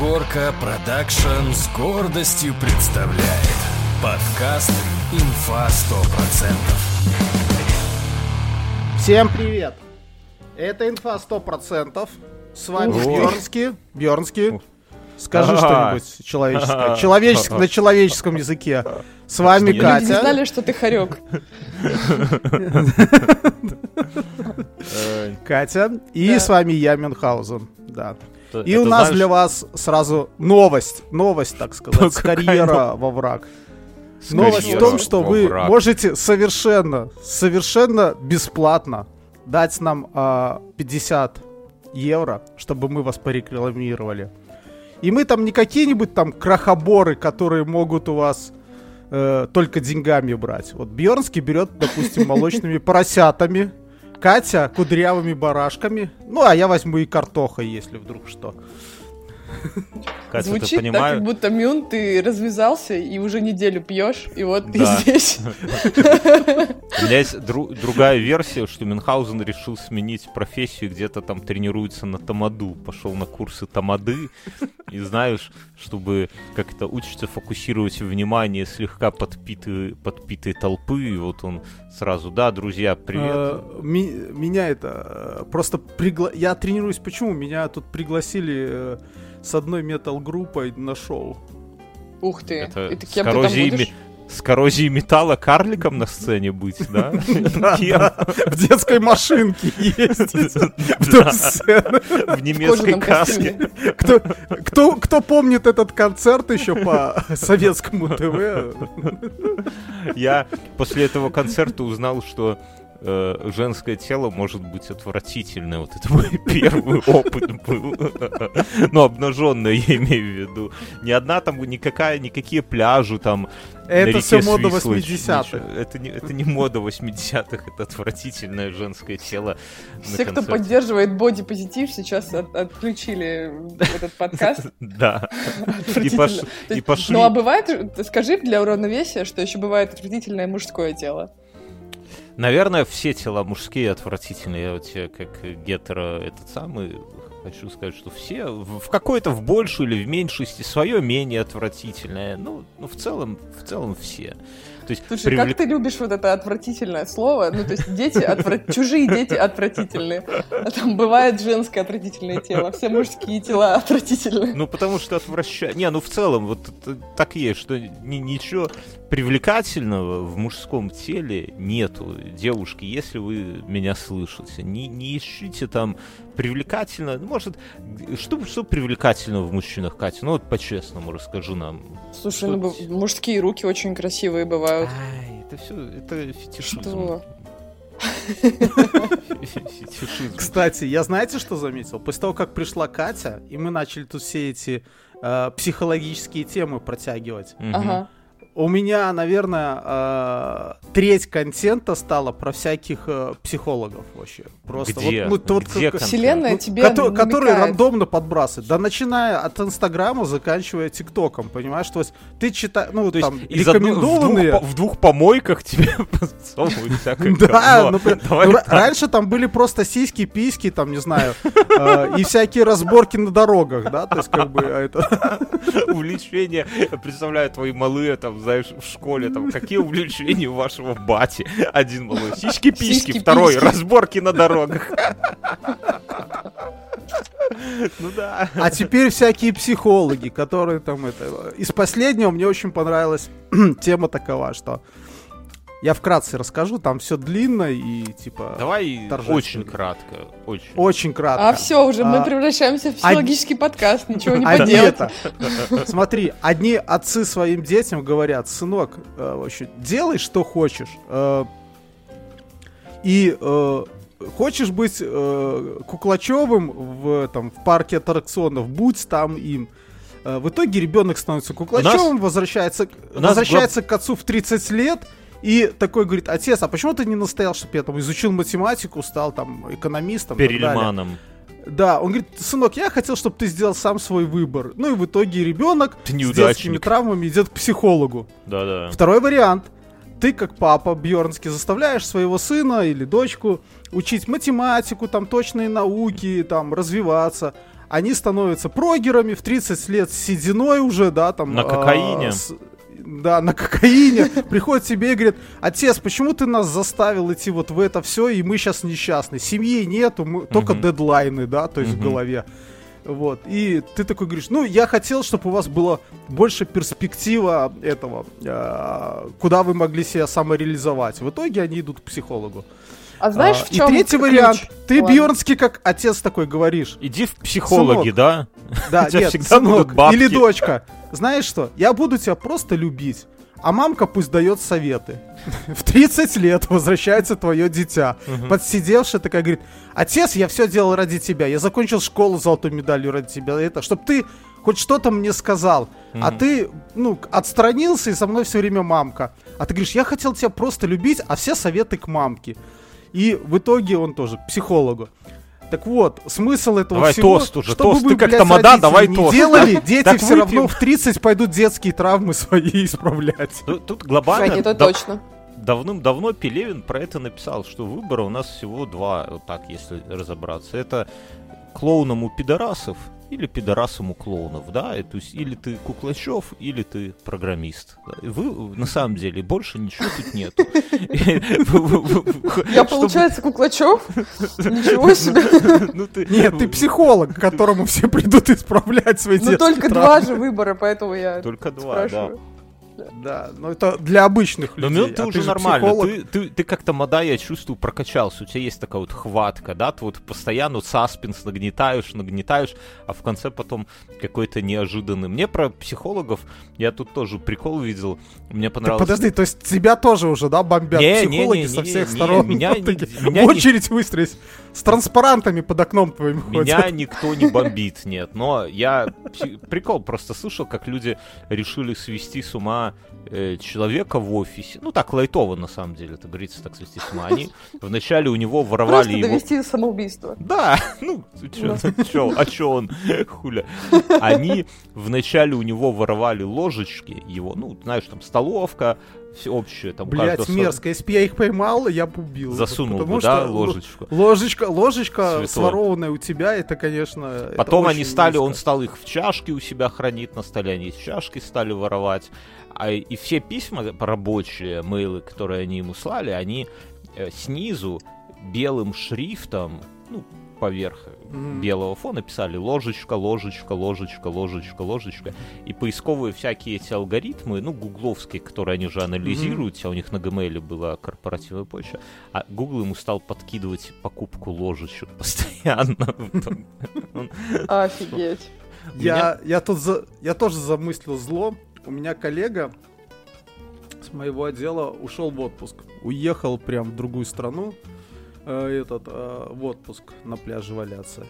Горка Production с гордостью представляет подкаст «Инфа 100%». Всем привет! Это инфа 100%. С вами. Бьернский. Бьернский. Скажи что-нибудь человеческое. Человеческ- на человеческом языке. С вами Люди Люди не Катя. знали, что ты хорек. Катя. И с вами я, Мюнхгаузен. Да. Это- И это у нас знаешь, для вас сразу новость. Новость, так сказать. с карьера во враг. Новость в том, что вы можете совершенно, совершенно бесплатно дать нам а, 50 евро, чтобы мы вас порекламировали. И мы там не какие-нибудь там крахоборы, которые могут у вас э, только деньгами брать. Вот Бьернский берет, допустим, молочными поросятами, Катя кудрявыми барашками, ну а я возьму и картохой, если вдруг что. Катя, ты Звучит так, понимаешь? как будто Мюн, ты развязался и уже неделю пьешь, и вот ты Да. здесь. У меня есть дру- другая версия, что Мюнхгаузен решил сменить профессию, и где-то там тренируется на тамаду, пошел на курсы тамады, и знаешь, чтобы как-то учится фокусировать внимание слегка подпитой, подпитой толпы, и вот он сразу, да, друзья, привет. Ми- Меня это э, просто. Я тренируюсь почему? Меня тут пригласили э, с одной метал-группой на шоу. Ух ты. Это И ты с кем ты там коррозией, будешь? ми- с коррозией металла карликом на сцене быть, да? В детской машинке ездить вдоль сцены. В немецкой каске. кто помнит этот концерт еще по советскому ТВ? Я после этого концерта узнал, что э, женское тело может быть отвратительное. Вот это мой первый опыт был. Ну, обнаженное, я имею в виду. Ни одна там, никакая, никакие пляжи там. Это все мода Свислочь, 80-х. ничего. Это не, это не мода 80-х, это отвратительное женское тело. Все, кто поддерживает бодипозитив, сейчас от- отключили этот подкаст. Да. И, пошли. Ну а бывает, скажи для уравновесия, что еще бывает отвратительное мужское тело. Наверное, все тела мужские отвратительные. Я вот тебе как гетеро этот самый хочу сказать, что все в, какой-то в большей или в меньшести свое менее отвратительное. Ну, ну в целом, в целом все. То есть Слушай, привлек- как ты любишь вот это отвратительное слово? Ну, то есть дети, отвра- чужие дети отвратительные. А там бывает женское отвратительное тело, все мужские тела отвратительные. Ну, потому что отвращает. Не, ну в целом, вот так и есть, что ни- ничего привлекательного в мужском теле нету. Девушки, если вы меня слышите, не, не ищите там привлекательно. Может, что, что привлекательного в мужчинах, Катя? Ну вот по-честному расскажи нам. Слушай, ну, мужские руки очень красивые бывают. Ай, это все, это фетишизм. Что? Кстати, я знаете, что заметил? После того, как пришла Катя, и мы начали тут все эти э, психологические темы протягивать. Ага. У меня, наверное, э, треть контента стала про всяких э, психологов вообще. Просто Где? вот, ну, вот Где как- контент? Вселенная ну, тебе кото- которые рандомно подбрасывают. Да начиная от Инстаграма, заканчивая ТикТоком, понимаешь? То есть ты читаешь, ну, То есть там, из одной- в, рекомендованные... двух, в двух помойках тебе подсовывают всякое Да, ну, ну, раньше там были просто сиськи, письки, там, не знаю, э, и всякие разборки на дорогах, да, то есть как бы а это... увлечения. Я представляю, твои малые, там, знаешь, в школе, там, какие увлечения у вашего бати? Один малой. Сиськи-письки, Сиськи-письки. второй, разборки на дорогах. Ну да. А теперь всякие психологи, которые там это... Из последнего мне очень понравилась тема такова, что я вкратце расскажу, там все длинно и типа Давай очень кратко. Очень. очень кратко. А все, уже мы А, превращаемся в психологический подкаст, ничего не поделать. Смотри, одни отцы своим детям говорят, сынок, э, вообще, делай, что хочешь. э, и э, хочешь быть э, Куклачевым в, там, в парке аттракционов, будь там им. В итоге ребенок становится Куклачевым, возвращается, у нас возвращается к отцу в 30 лет. И такой говорит, отец, а почему ты не настоял, чтобы я там изучил математику, стал там экономистом? и так далее?» Перельманом. Да, он говорит, сынок, я хотел, чтобы ты сделал сам свой выбор. Ну и в итоге ребенок Ты с детскими травмами идет к психологу. Да-да. Второй вариант. Ты, как папа Бьернский, заставляешь своего сына или дочку учить математику, там точные науки, там развиваться. они становятся прогерами в 30 лет с сединой уже, да, там... На а, кокаине. с- да, на кокаине, приходит тебе и говорит, отец, почему ты нас заставил идти вот в это все, и мы сейчас несчастны, семьи нету, мы- только дедлайны, да, то есть в голове. Вот, и ты такой говоришь, ну, я хотел, чтобы у вас было больше перспектива этого, а, куда вы могли себя самореализовать. В итоге они идут к психологу. А знаешь, А, в чем И третий вариант. Ты Ладно. Бьернский как отец такой говоришь. Иди в психологи, Сынок. да? Да, нет, всегда будут сынок бабки. или дочка. Знаешь что? Я буду тебя просто любить. А мамка пусть дает советы. В 30 лет возвращается твое дитя. Подсидевшая такая говорит, отец, я все делал ради тебя. Я закончил школу с золотой медалью ради тебя. Это, чтобы ты хоть что-то мне сказал. А ты, ну, отстранился, и со мной все время мамка. А ты говоришь, я хотел тебя просто любить, а все советы к мамке. И в итоге он тоже к психологу. Так вот, смысл этого Давай всего, тост уже, чтобы тост. вы, Ты как тамада, давай не тост. делали, дети Так все равно в 30 пойдут детские травмы свои исправлять. Тут, тут глобально Кстати, это да- точно. давным-давно Пелевин про это написал, что выбора у нас всего два, вот так, если разобраться. Это клоунам у пидорасов или пидорасам у клоунов, да, И то есть или ты Куклачев, или ты программист. Да, и Вы, на самом деле, больше ничего тут нету. Я, получается, Куклачев? Ничего себе. Ну. Нет, ты психолог, к которому все придут исправлять свои Ну детские только травмы. два же выбора, поэтому я Только два, да. Да, но это для обычных Но людей. ну, ты а уже же нормально. психолог. Ты, ты, ты как-то, мода, я чувствую, прокачался. У тебя есть такая вот хватка, да? Ты вот постоянно вот саспенс нагнетаешь, нагнетаешь, а в конце потом какой-то неожиданный. Мне про психологов, я тут тоже прикол видел. Мне Так понравилось. подожди, то есть тебя тоже уже, да, бомбят Не, не, психологи не, со не, всех не, сторон? меня Вот не- меня в не- очередь выстроить. С транспарантами под окном твоим Меня ходят. никто не бомбит, нет. Но я прикол просто слышал, как люди решили свести с ума человека в офисе. Ну так лайтово на самом деле, это говорится так свести с ума. Они вначале у него воровали Просто его довести до самоубийства. Да, ну, чё, чё, а чё он, хуля. Они вначале у него воровали ложечки, его, ну, знаешь, там, столовка, все общее, там, Блять, мерзко. Если бы я их поймал, я бы убил. Засунул Потому бы, что да, л- ложечку. Ложечка, ложечка Святое. сворованная у тебя, это, конечно... это Потом очень они стали, он низко. стал их в чашке у себя хранить на столе, они из чашки стали воровать. А, и все письма рабочие, мейлы, которые они ему слали, они э, снизу белым шрифтом, ну, поверх Мгм. белого фона писали ложечка, ложечка, ложечка, ложечка, ложечка. И поисковые всякие эти алгоритмы, ну, гугловские, которые они же анализируют, а у них на Gmail была корпоративная почта, а Google ему стал подкидывать покупку ложечек постоянно. Офигеть. Я, я тут за, я тоже замыслил зло. У меня коллега с моего отдела ушел в отпуск. Уехал прям в другую страну. э, этот э, в отпуск на пляже валяться.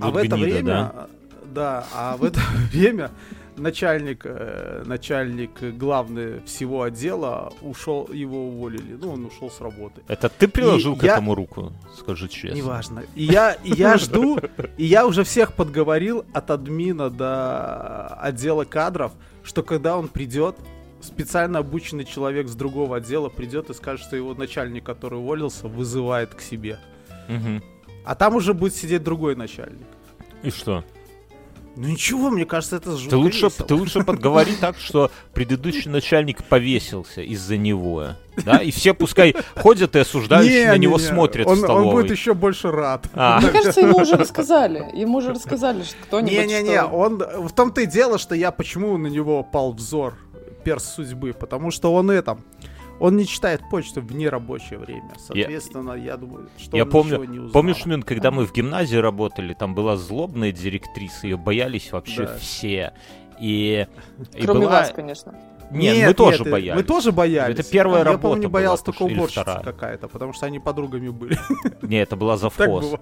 А Вот в это время, да? да, а в это время начальник, э, начальник главный всего отдела ушел, его уволили. Ну, он ушел с работы. Это ты приложил И к я- этому руку, скажи честно. Неважно. И я, и я жду, и я уже всех подговорил от админа до отдела кадров, что когда он придет, специально обученный человек с другого отдела придет и скажет, что его начальник, который уволился, вызывает к себе. Мгм. А там уже будет сидеть другой начальник. И что? Ну ничего, мне кажется, это жутко Ты лучше, весело. ты лучше подговори так, что предыдущий начальник повесился из-за него. Да? И все пускай ходят и осуждающие Не, на не, него не. смотрят он, в столовой. Он будет еще больше рад. А. Мне кажется, ему уже рассказали. Ему уже рассказали, что кто-нибудь Не-не-не, что- он в том-то и дело, что я почему на него пал взор перс судьбы, потому что он это, он не читает почту в нерабочее время, соответственно, я, думаю, что Я он помню, ничего не узнал. Помнишь, Мин, когда мы в гимназии работали, там была злобная директриса, ее боялись вообще Да. все. И, и Кроме была... вас, конечно. Нет, мы тоже э, боялись. Мы тоже боялись. Это первая Я, работа помню, боялся только уборщица какая-то, потому что они подругами были. Не, это была завхоз.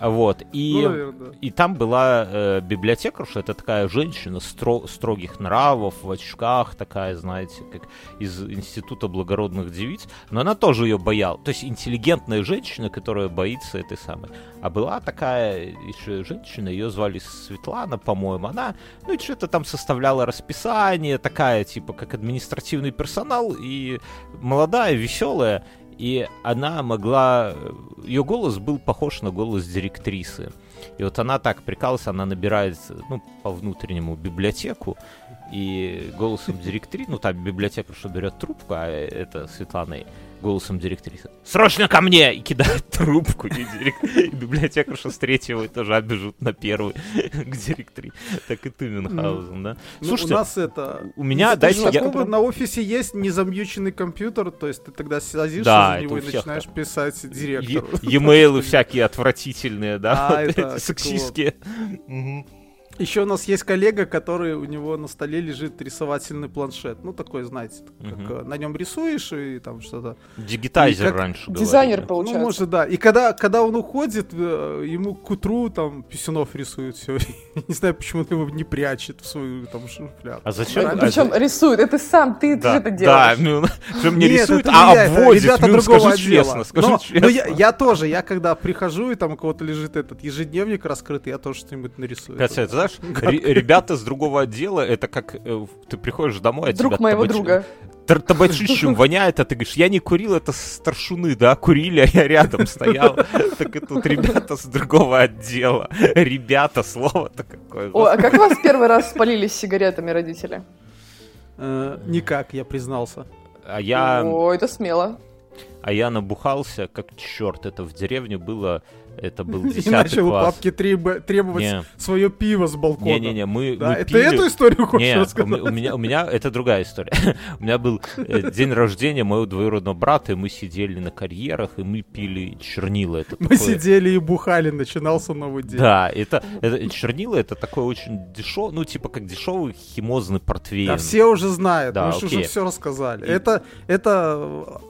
Вот. И, Ну, наверное. и там была э, библиотекарша, это такая женщина стро- строгих нравов, в очках такая, знаете, как из Института благородных девиц. Но она тоже ее боялась. То есть интеллигентная женщина, которая боится этой самой. А была такая еще женщина, ее звали Светлана, по-моему. Она, ну, что-то там составляла расписание, такая, типа, как административный персонал, и молодая, веселая. И она могла... Ее голос был похож на голос директрисы. И вот она так прикалывается, она набирает, ну, по внутреннему библиотеку, и голосом директри, ну, там библиотека, что берет трубку, а это Светлана голосом директрисы. Срочно ко мне! И кидает трубку. И, директ... и библиотекарша с третьего этажа бежит на первый к директри. Так и ты, Мюнхгаузен, да? Ну, Слушайте, у нас это... У меня, дайте... Я... На офисе есть незамьюченный компьютер, то есть ты тогда садишься да, за него и начинаешь так. писать директору. E-mail всякие отвратительные, да? А, это сексистские. Еще у нас есть коллега, который у него на столе лежит рисовательный планшет. Ну, такой, знаете, как угу. на нем рисуешь и там что-то. Дигитайзер как... раньше Дизайнер, говорили. получается. Ну, может, да. И когда, когда он уходит, э, ему к утру там Писюнов рисует все. не знаю, почему он его не прячет в свою там шуфляду. А зачем? А, Причем а... рисует. Это сам, ты да, это делаешь. Да, ну, что мне рисует, а обводит. Ребята ну, другого скажи честно, скажи но, честно. Но я, я тоже, я когда прихожу, и там у кого-то лежит этот ежедневник раскрытый, я тоже что-нибудь нарисую. Кстати, знаешь, ребята с другого отдела, это как э, ты приходишь домой, а Друг тебя моего друга. табачищем воняет, а ты говоришь, я не курил, это старшуны, да, курили, а я рядом стоял. Так это тут ребята с другого отдела. Ребята, слово-то какое. О, а как вас первый раз спалились сигаретами родители? Э, никак, я признался. А я... О, это смело. А я набухался, как черт, это в деревне было это был 10 И начал класс. папке треб... требовать не. свое пиво с балкона. Не-не-не, мы, да? мы Это пили... эту историю хочешь не, рассказать? У, у, меня, у меня это другая история. у меня был э, день рождения моего двоюродного брата, и мы сидели на карьерах, и мы пили чернила. Это мы такое... сидели и бухали, начинался новый день. Да, это, это чернила, это такой очень дешевый, ну типа как дешевый химозный портвейн. Да, все уже знают, да, мы окей. уже все рассказали. И... Это, это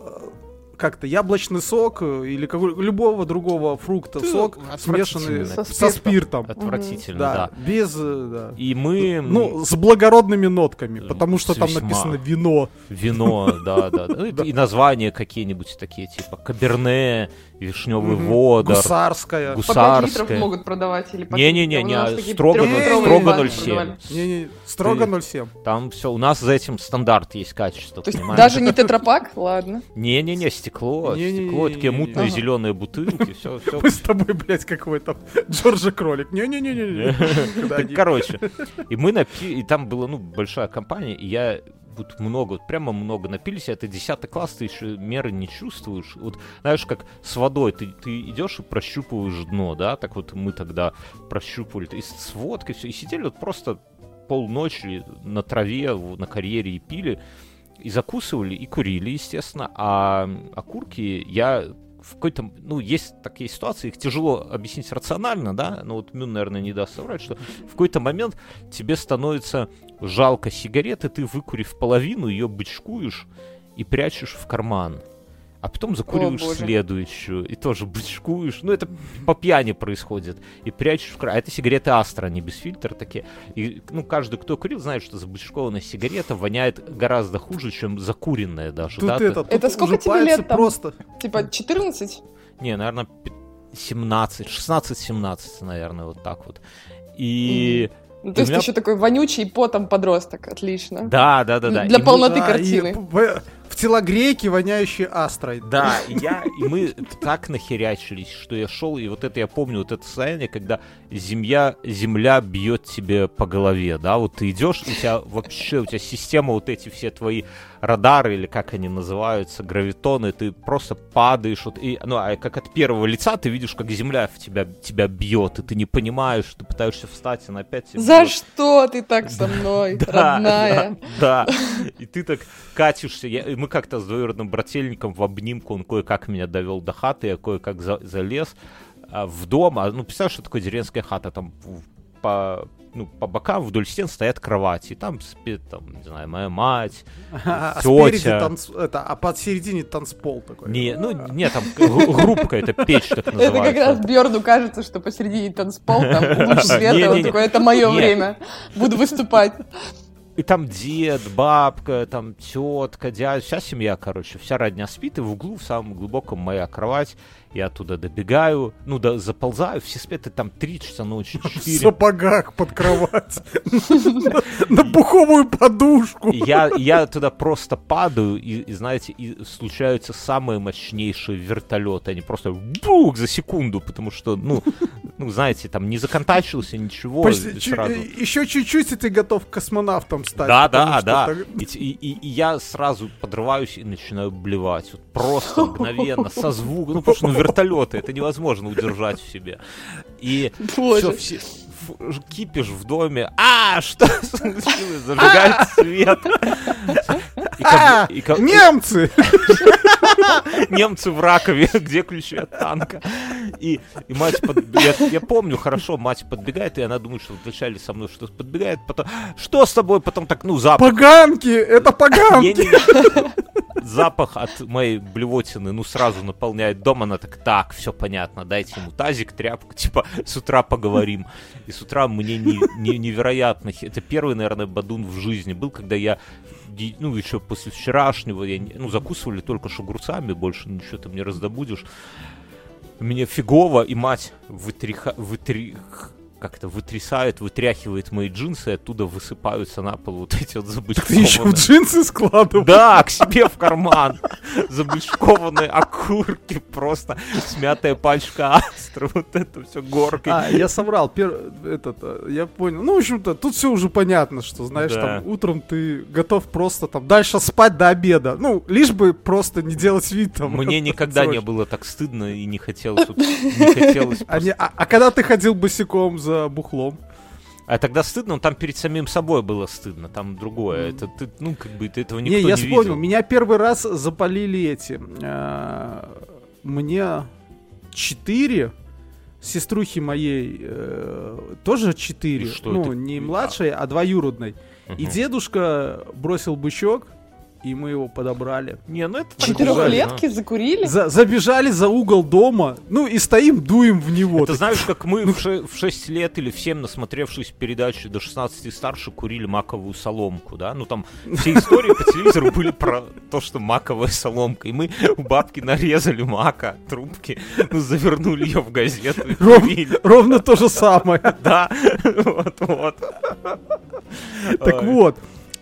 как-то яблочный сок э, или какой, любого другого фрукта Ты сок, смешанный со, со спиртом. Отвратительно, да, да. Без, э, да. И мы... Ну, с благородными нотками, потому что там написано вино. Вино, да, да. И названия какие-нибудь такие, типа Каберне, вишневый mm-hmm. водор. Гусарская. Гусарская. По могут продавать или по Не-не-не, не, строго, строго 0,7. Не-не, строго 0,7. Там все, у нас за этим стандарт есть качество, То есть даже не тетрапак? Ладно. Не-не-не, стекло, стекло, такие мутные зеленые бутылки, все, все. Мы с тобой, блядь, какой то Джорджа Кролик. Не-не-не-не. Короче, и мы напили, и там была, ну, большая компания, и я вот много, вот прямо много напились, это 10 класс, ты еще меры не чувствуешь. Вот знаешь, как с водой, ты, ты идешь и прощупываешь дно, да, так вот мы тогда прощупывали, и с водкой все, и сидели вот просто полночи на траве, на карьере и пили, и закусывали, и курили, естественно, а окурки я в какой-то, ну, есть такие ситуации, их тяжело объяснить рационально, да, но вот Мюн, наверное, не даст соврать, что в какой-то момент тебе становится жалко сигареты, ты выкурив половину, ее бычкуешь и прячешь в карман а потом закуриваешь О, следующую, и тоже бычкуешь. Ну, это по пьяни происходит. И прячешь в край. А это сигареты Астра, не без фильтра такие. И, ну, каждый, кто курил, знает, что забычкованная сигарета воняет гораздо хуже, чем закуренная даже. Тут да? это, тут это сколько тебе лет там? Просто... Типа 14? Не, наверное, 17, 16-17, наверное, вот так вот. И... Ну, то есть меня... еще такой вонючий потом подросток, отлично. Да, да, да, да. Для и полноты мы... картины. Да, и в телогрейке, воняющей астрой. Да, и я, и мы так нахерячились, что я шел, и вот это я помню, вот это состояние, когда земля, земля бьет тебе по голове, да, вот ты идешь, у тебя вообще, у тебя система, вот эти все твои радары, или как они называются, гравитоны, ты просто падаешь, вот, и, ну, а как от первого лица ты видишь, как земля в тебя, тебя бьет, и ты не понимаешь, ты пытаешься встать, она опять тебя За бьет. что ты так со мной, родная? Да, и ты так катишься, мы как-то с двоюродным брательником в обнимку, он кое-как меня довел до хаты, я кое-как за, залез а, в дом, а, ну, представляешь, что такое деревенская хата, там по, ну, по бокам вдоль стен стоят кровати, и там спит, там, не знаю, моя мать, а, тетя. танц... это, а посередине танцпол такой. Не, ну, не, там группка, это печь так называется. Это как раз Бьорну кажется, что посередине танцпол, там луч света, он такой, это мое время, буду выступать. И там дед, бабка, там тетка, дядя, вся семья, короче, вся родня спит, и в углу, в самом глубоком моя кровать. Я туда добегаю, ну да, заползаю, все спят, и там 3 часа ночи, В 4. сапогах под кровать. На пуховую подушку. Я, туда просто падаю, и, знаете, и случаются самые мощнейшие вертолеты. Они просто бух за секунду, потому что, ну, ну, знаете, там не законтачился ничего. Еще чуть-чуть, и ты готов космонавтом стать. Да, да, да. И, я сразу подрываюсь и начинаю блевать. Просто мгновенно, со звуком. Ну, потому что ну, вертолеты, это невозможно удержать в себе. И все, все, кипиш в доме. А, что случилось? Зажигает свет. А, немцы! немцы в ракове, где ключи от танка. И, и мать под... я, я помню хорошо, мать подбегает, и она думает, что вначале со мной что-то подбегает, потом, что с тобой, потом так, ну, запах. Поганки! Это поганки! Запах от моей блевотины, ну, сразу наполняет дом, она так, так, все понятно, дайте ему тазик, тряпку, типа, с утра поговорим. И с утра мне не, не- невероятно, это первый, наверное, бадун в жизни был, когда я ну, еще после вчерашнего, я, ну, закусывали только что огурцами, больше ничего там не раздобудешь. Мне фигово, и мать вытриха, вытрих, как-то вытрясает, вытряхивает мои джинсы, и оттуда высыпаются на пол вот эти вот Ты еще в забычкованные. джинсы складывал? Да, к себе в карман. Забычкованные окурки, просто смятая пачка астра, вот это все горкой. А, я соврал. Пер... Этот, э, я понял. Ну, в общем-то, тут все уже понятно, что, знаешь, Да. там утром ты готов просто там дальше спать до обеда. Ну, лишь бы просто не делать вид там. Мне никогда не было так стыдно и не хотелось, не хотелось А, не- а- а когда ты ходил босиком за бухлом? А тогда стыдно, но там перед самим собой было стыдно, там другое. Это ты, ну, как бы ты этого никто не, не, я видел. вспомнил. Меня первый раз запалили эти. э, Мне четыре. Сеструхи моей э, тоже четыре. Ну, это? не младшей, а двоюродной. И дедушка бросил бычок, и мы его подобрали. Не, ну это так Четырехлетки бывает, закурили? За- забежали за угол дома, ну и стоим, дуем в него. ну. Это Так- знаешь, как мы в, ше- в 6 лет или в 7, насмотревшись передачи до 16 и старше, курили маковую соломку, да? Ну там все истории по телевизору были про то, что маковая соломка. И мы у бабки нарезали мака, трубки, ну, завернули ее в газету Ров-. Ровно то же самое. Да, вот-вот. Так вот,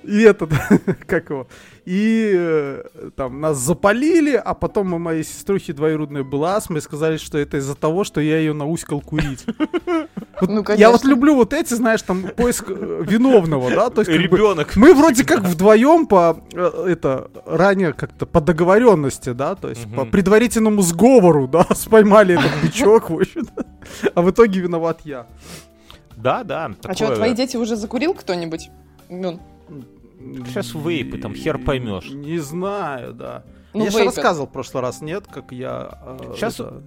и этот, как его, и э, там нас запалили, а потом у моей сеструхи двоюродной была астма, и сказали, что это из-за того, что я ее науськал курить. Вот Ну, я вот люблю вот эти, знаешь, там поиск э, виновного, да, то есть как бы Ребенок. мы вроде как вдвоем по э, это ранее как-то по договоренности, да, то есть по Мгм. предварительному сговору, да, споймали этот бычок, в общем-то. А в итоге виноват я. Да, да. А что, такое. твои дети уже закурил кто-нибудь? Ну, Сейчас вейпы, там хер поймешь. Не знаю, да. Ну, я же рассказывал в прошлый раз, нет, как я... э, Сейчас, это,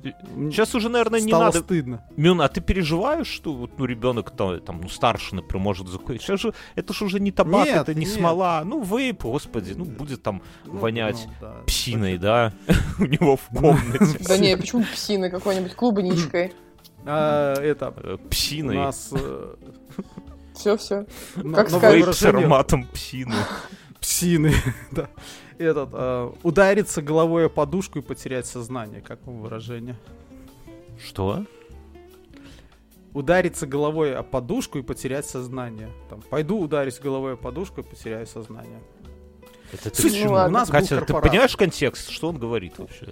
сейчас уже, наверное, не надо. стыдно. Мюн, а ты переживаешь, что вот, ну, ребенок там, там, ну, старше, например, может закурить? Сейчас же это же уже не табак, Нет, это не нет. смола. Ну, вейп, господи, ну, будет там Ну, вонять ну, да. псиной, да, у него в комнате. да не, почему псины какой-нибудь клубничкой? А, это, Э, у Псиной. нас... Все-все. на- Как с выражение ароматом псины. Псины, да. Этот, э, удариться головой о подушку и потерять сознание, как вам выражение? Что? Удариться головой о подушку и потерять сознание. Там, пойду ударюсь головой о подушку и потеряю сознание. Это ты Суть ладно. у нас был Катя, ты понимаешь контекст, что он говорит вообще?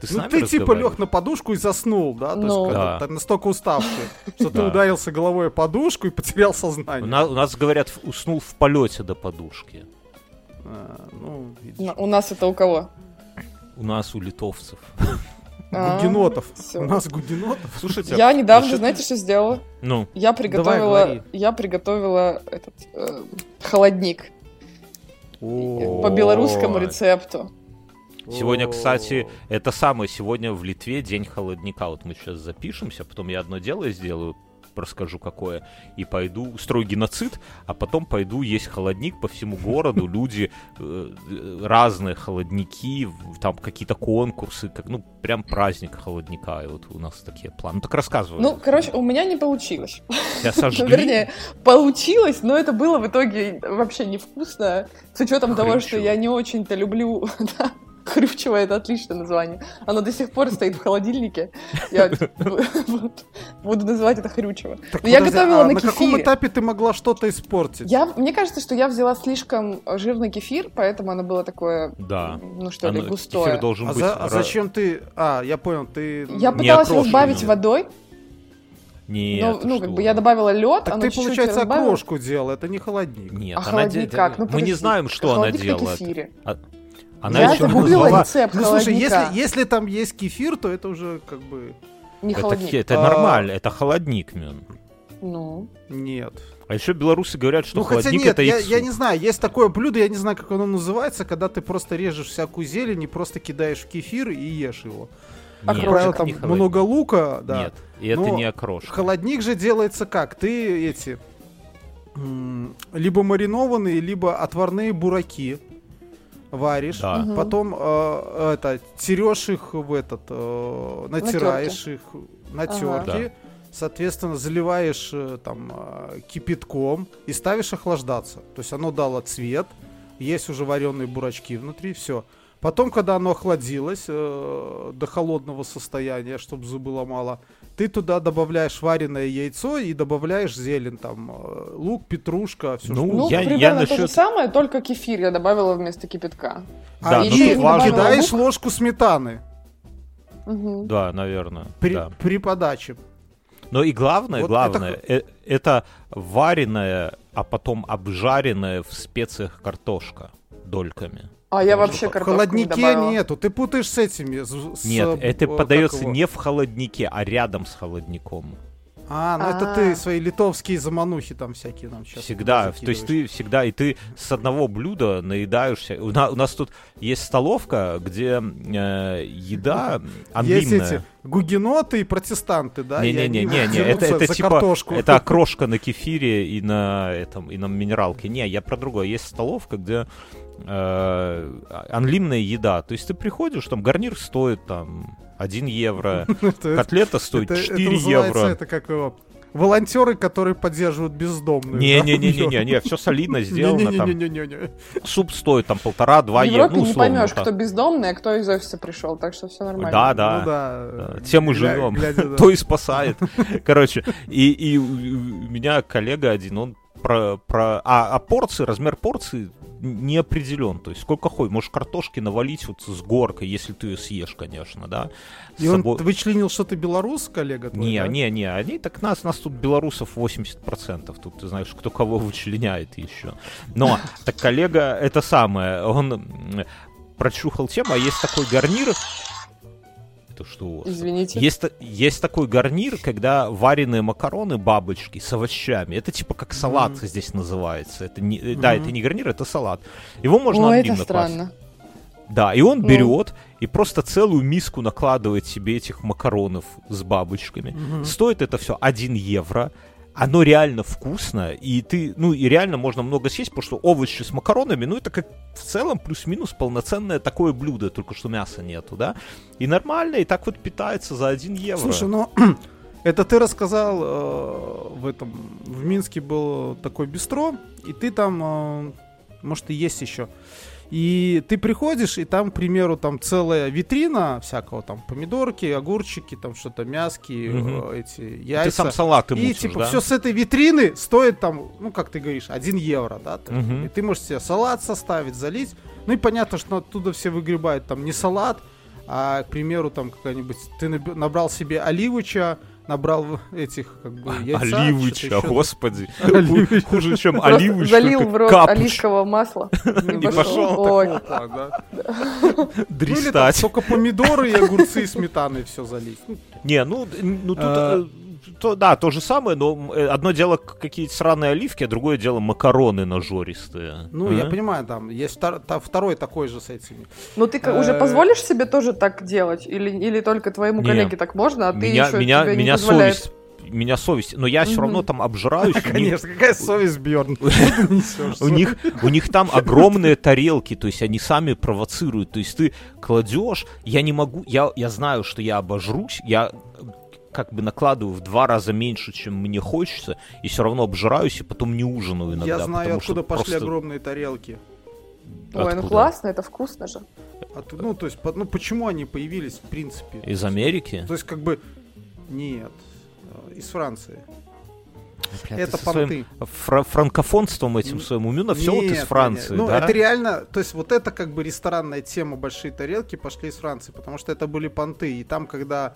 Ты с Ну нами ты типа лег на подушку и заснул, да? То Ну. есть когда Да. ты настолько уставший, что ты Да. ударился головой о подушку и потерял У сознание. нас, у нас говорят, уснул в полете до подушки. А, Ну, видишь. У нас это у кого? У нас, у литовцев. А, Гугенотов. всё. У нас Гугенотов. Слушайте, Я недавно, насчет- знаете, что сделала? Ну, Я приготовила, я приготовила этот э, холодник по белорусскому рецепту. Сегодня, кстати, это самое, сегодня в Литве день холодника. Вот мы сейчас запишемся, потом я одно дело сделаю, расскажу какое, и пойду, устрою геноцид, а потом пойду есть холодник по всему городу, люди, э, разные холодники, там какие-то конкурсы, как, ну, прям праздник холодника, и вот у нас такие планы. Ну, так рассказывай. Ну, короче, у меня не получилось. Сожгли? Ну, вернее, получилось, но это было в итоге вообще невкусно. С учетом того, что я не очень-то люблю да, Хрючево это отличное название. Оно до сих пор стоит в холодильнике. Я буду называть это Хрючево. Но я готовила а на на каком кефире. этапе ты могла что-то испортить? Я, мне кажется, что я взяла слишком жирный кефир, поэтому оно было такое, Да. ну что ли, густое. Кефир должен А, быть... а зачем ты... А, я понял, ты... Я пыталась разбавить водой, Нет, но, ну, что? как бы я добавила лед, Так ты, получается, разбавила. окрошку делал, это не холодник. Нет, А она холодник де- как? Ну, Мы не знаем, что она холодник на делает. кефире. А- Она Я еще загуглила рецепт Ну, слушай, если, если там есть кефир, то это уже как бы... Не Это, холодник. это А- нормально, это холодник, мен. Ну, Нет. А еще белорусы говорят, что ну, хотя холодник нет, это я, я не знаю, есть такое блюдо, я не знаю, как оно называется, когда ты просто режешь всякую зелень и просто кидаешь в кефир и ешь его. Нет. Как правило, там не холодник. много лука, да. Нет, и это Но не окрошка. Холодник же делается как? Ты эти либо маринованные, либо отварные бураки варишь, Да. Мгм. потом э, это терешь их в этот, э, натираешь их на Ага. терке, соответственно заливаешь э, там э, кипятком и ставишь охлаждаться. То есть оно дало цвет, есть уже вареные бурачки внутри, все. Потом, когда оно охладилось э, до холодного состояния, чтобы зубы ломало, ты туда добавляешь вареное яйцо и добавляешь зелень, там э, лук, петрушка, все Ну, ну я- я примерно то же насчет- самое, только кефир я добавила вместо кипятка. Да, а ты важно- кидаешь ложку сметаны Мгм. Да, наверное. при, да. при подаче. Но и главное, Вот главное, э- это вареная, а потом обжаренная в специях картошка дольками. А я вообще В картошку не холоднике добавила. нету, ты путаешь с этими. с- с, Нет, э, это как подается не в холоднике, а рядом с холодником. А, ну это А. ты свои литовские заманухи там всякие нам сейчас. Всегда. То есть ты всегда, и ты с одного блюда наедаешься. У, на- у нас тут есть столовка, где э, еда Есть анлимная. эти гугеноты и протестанты, да? Не-не-не-не, это, это за типа, картошку. это окрошка на кефире и на этом, и на минералке. Не, я про другое. Есть столовка, где э, анлимная еда. То есть ты приходишь, там гарнир стоит там 1 евро, котлета стоит это- 4 это называется, евро. это как его... Волонтеры, которые поддерживают бездомных. Не-не-не-не, не, все солидно сделано. Там Не-не-не-не. суп стоит там полтора-два евро. Ну, не поймешь, кто бездомный, а кто из офиса пришел, так что все нормально. Да, да. Ну да. Да, Тем мы Гля- живем. глядя, да. То и спасает. Короче, и, и у меня коллега один, он про, про... А, а порции, размер порции не определен. То есть сколько хоть, можешь картошки навалить вот с горкой, если ты ее съешь, конечно, да. С И он собой- вычленил, что ты белорус, коллега твой, Не, да? не, не, они так нас, нас тут белорусов 80%. Тут ты знаешь, кто кого вычленяет еще. Но, так коллега, это самое, он прочухал тему, а есть такой гарнир. Это что у вас? Извините. Есть, есть такой гарнир, когда вареные макароны, бабочки с овощами. Это типа как салат Мгм. здесь называется. Это не, э, Да, это не гарнир, это салат. Его можно О, это класть. странно. Да, и он Ну. берет и просто целую миску накладывает себе этих макаронов с бабочками. Мгм. Стоит это все 1 евро. Оно реально вкусно, и ты, ну и реально можно много съесть, потому что овощи с макаронами, ну это как в целом плюс-минус полноценное такое блюдо, только что мяса нету, да? И нормально, и так вот питается за 1 евро. Слушай, ну это ты рассказал э, в этом в Минске был такой бистро, и ты там, э, может и есть еще. И ты приходишь, и там, к примеру, там целая витрина всякого, там помидорки, огурчики, там что-то мяски, э, эти ты яйца. сам салат и мутишь, типа да? все с этой витрины стоит там, ну как ты говоришь, 1 евро, да? ты- Мгм. И ты можешь себе салат составить, залить. Ну и понятно, что оттуда все выгребают там не салат, а, к примеру, там какая-нибудь... Ты набрал себе оливыча, набрал этих, как бы, яйца. Оливыча, господи. Хуже, чем оливыч, залил в рот оливкового масла. Не И пошел. Ну Дристать. только помидоры и огурцы и сметаны все залить. Не, ну, ну тут, А. э, то, да, то же самое, но э, одно дело какие-то сраные оливки, а другое дело макароны нажористые. Ну, А? я понимаю, там есть втор- та- второй такой же с этими. Ну ты уже Э, позволишь себе тоже так делать? Или, или только твоему Не. коллеге так можно, а ты меня, еще меня, тебе не меня позволяет? совесть, меня совесть, но я все равно там обжираюсь. них- Конечно, какая совесть, несешь? У них, у них там огромные тарелки, то есть они сами провоцируют. То есть ты кладешь, я не могу, я, я знаю, что я обожрусь, я как бы накладываю в два раза меньше, чем мне хочется, и все равно обжираюсь, и потом не ужинаю иногда. Я знаю, откуда пошли просто- огромные тарелки. Ой, ну классно, это вкусно же. А ты- ну, то есть, по- ну, почему они появились, в принципе? Из Америки? То есть, как бы, нет, э, из Франции. Бля, ты это понты. фра- франкофонством этим своим умю все вот из Нет, Франции, Ну, да? это реально, то есть вот это как бы ресторанная тема «Большие тарелки» пошли из Франции, потому что это были понты, и там, когда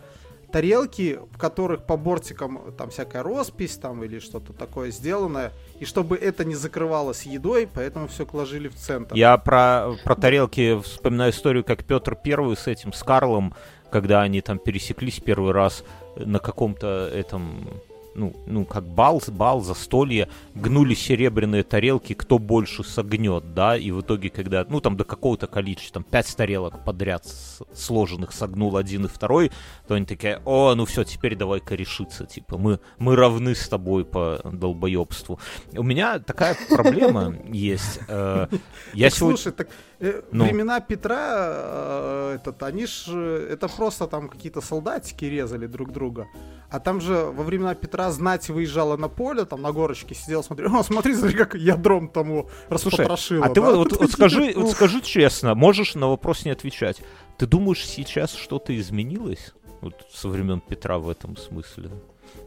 тарелки, в которых по бортикам там всякая роспись там или что-то такое сделанное, и чтобы это не закрывалось едой, поэтому все ложили в центр. Я про, про тарелки вспоминаю историю, как Петр Первый с этим, с Карлом, когда они там пересеклись первый раз на каком-то этом, ну, ну как бал, бал, застолье, гнули серебряные тарелки, кто больше согнет, да, и в итоге, когда, ну, там до какого-то количества, там, пять тарелок подряд сложенных согнул один и второй, то они такие, о, ну все, теперь давай-ка решиться, типа, мы, мы равны с тобой по долбоебству. У меня такая проблема есть. э, Я сегодня... Слушай, так э, Ну. времена Петра, э, этот, они ж, э, это просто там какие-то солдатики резали друг друга. А там же во времена Петра знать выезжала на поле, там на горочке сидел, смотрел, о, смотри, смотри, как ядром тому Слушай, распотрошило. а ты да? вот, вот- вот скажи, вот скажи честно, можешь на вопрос не отвечать. Ты думаешь, сейчас что-то изменилось? Вот со времен Петра в этом смысле.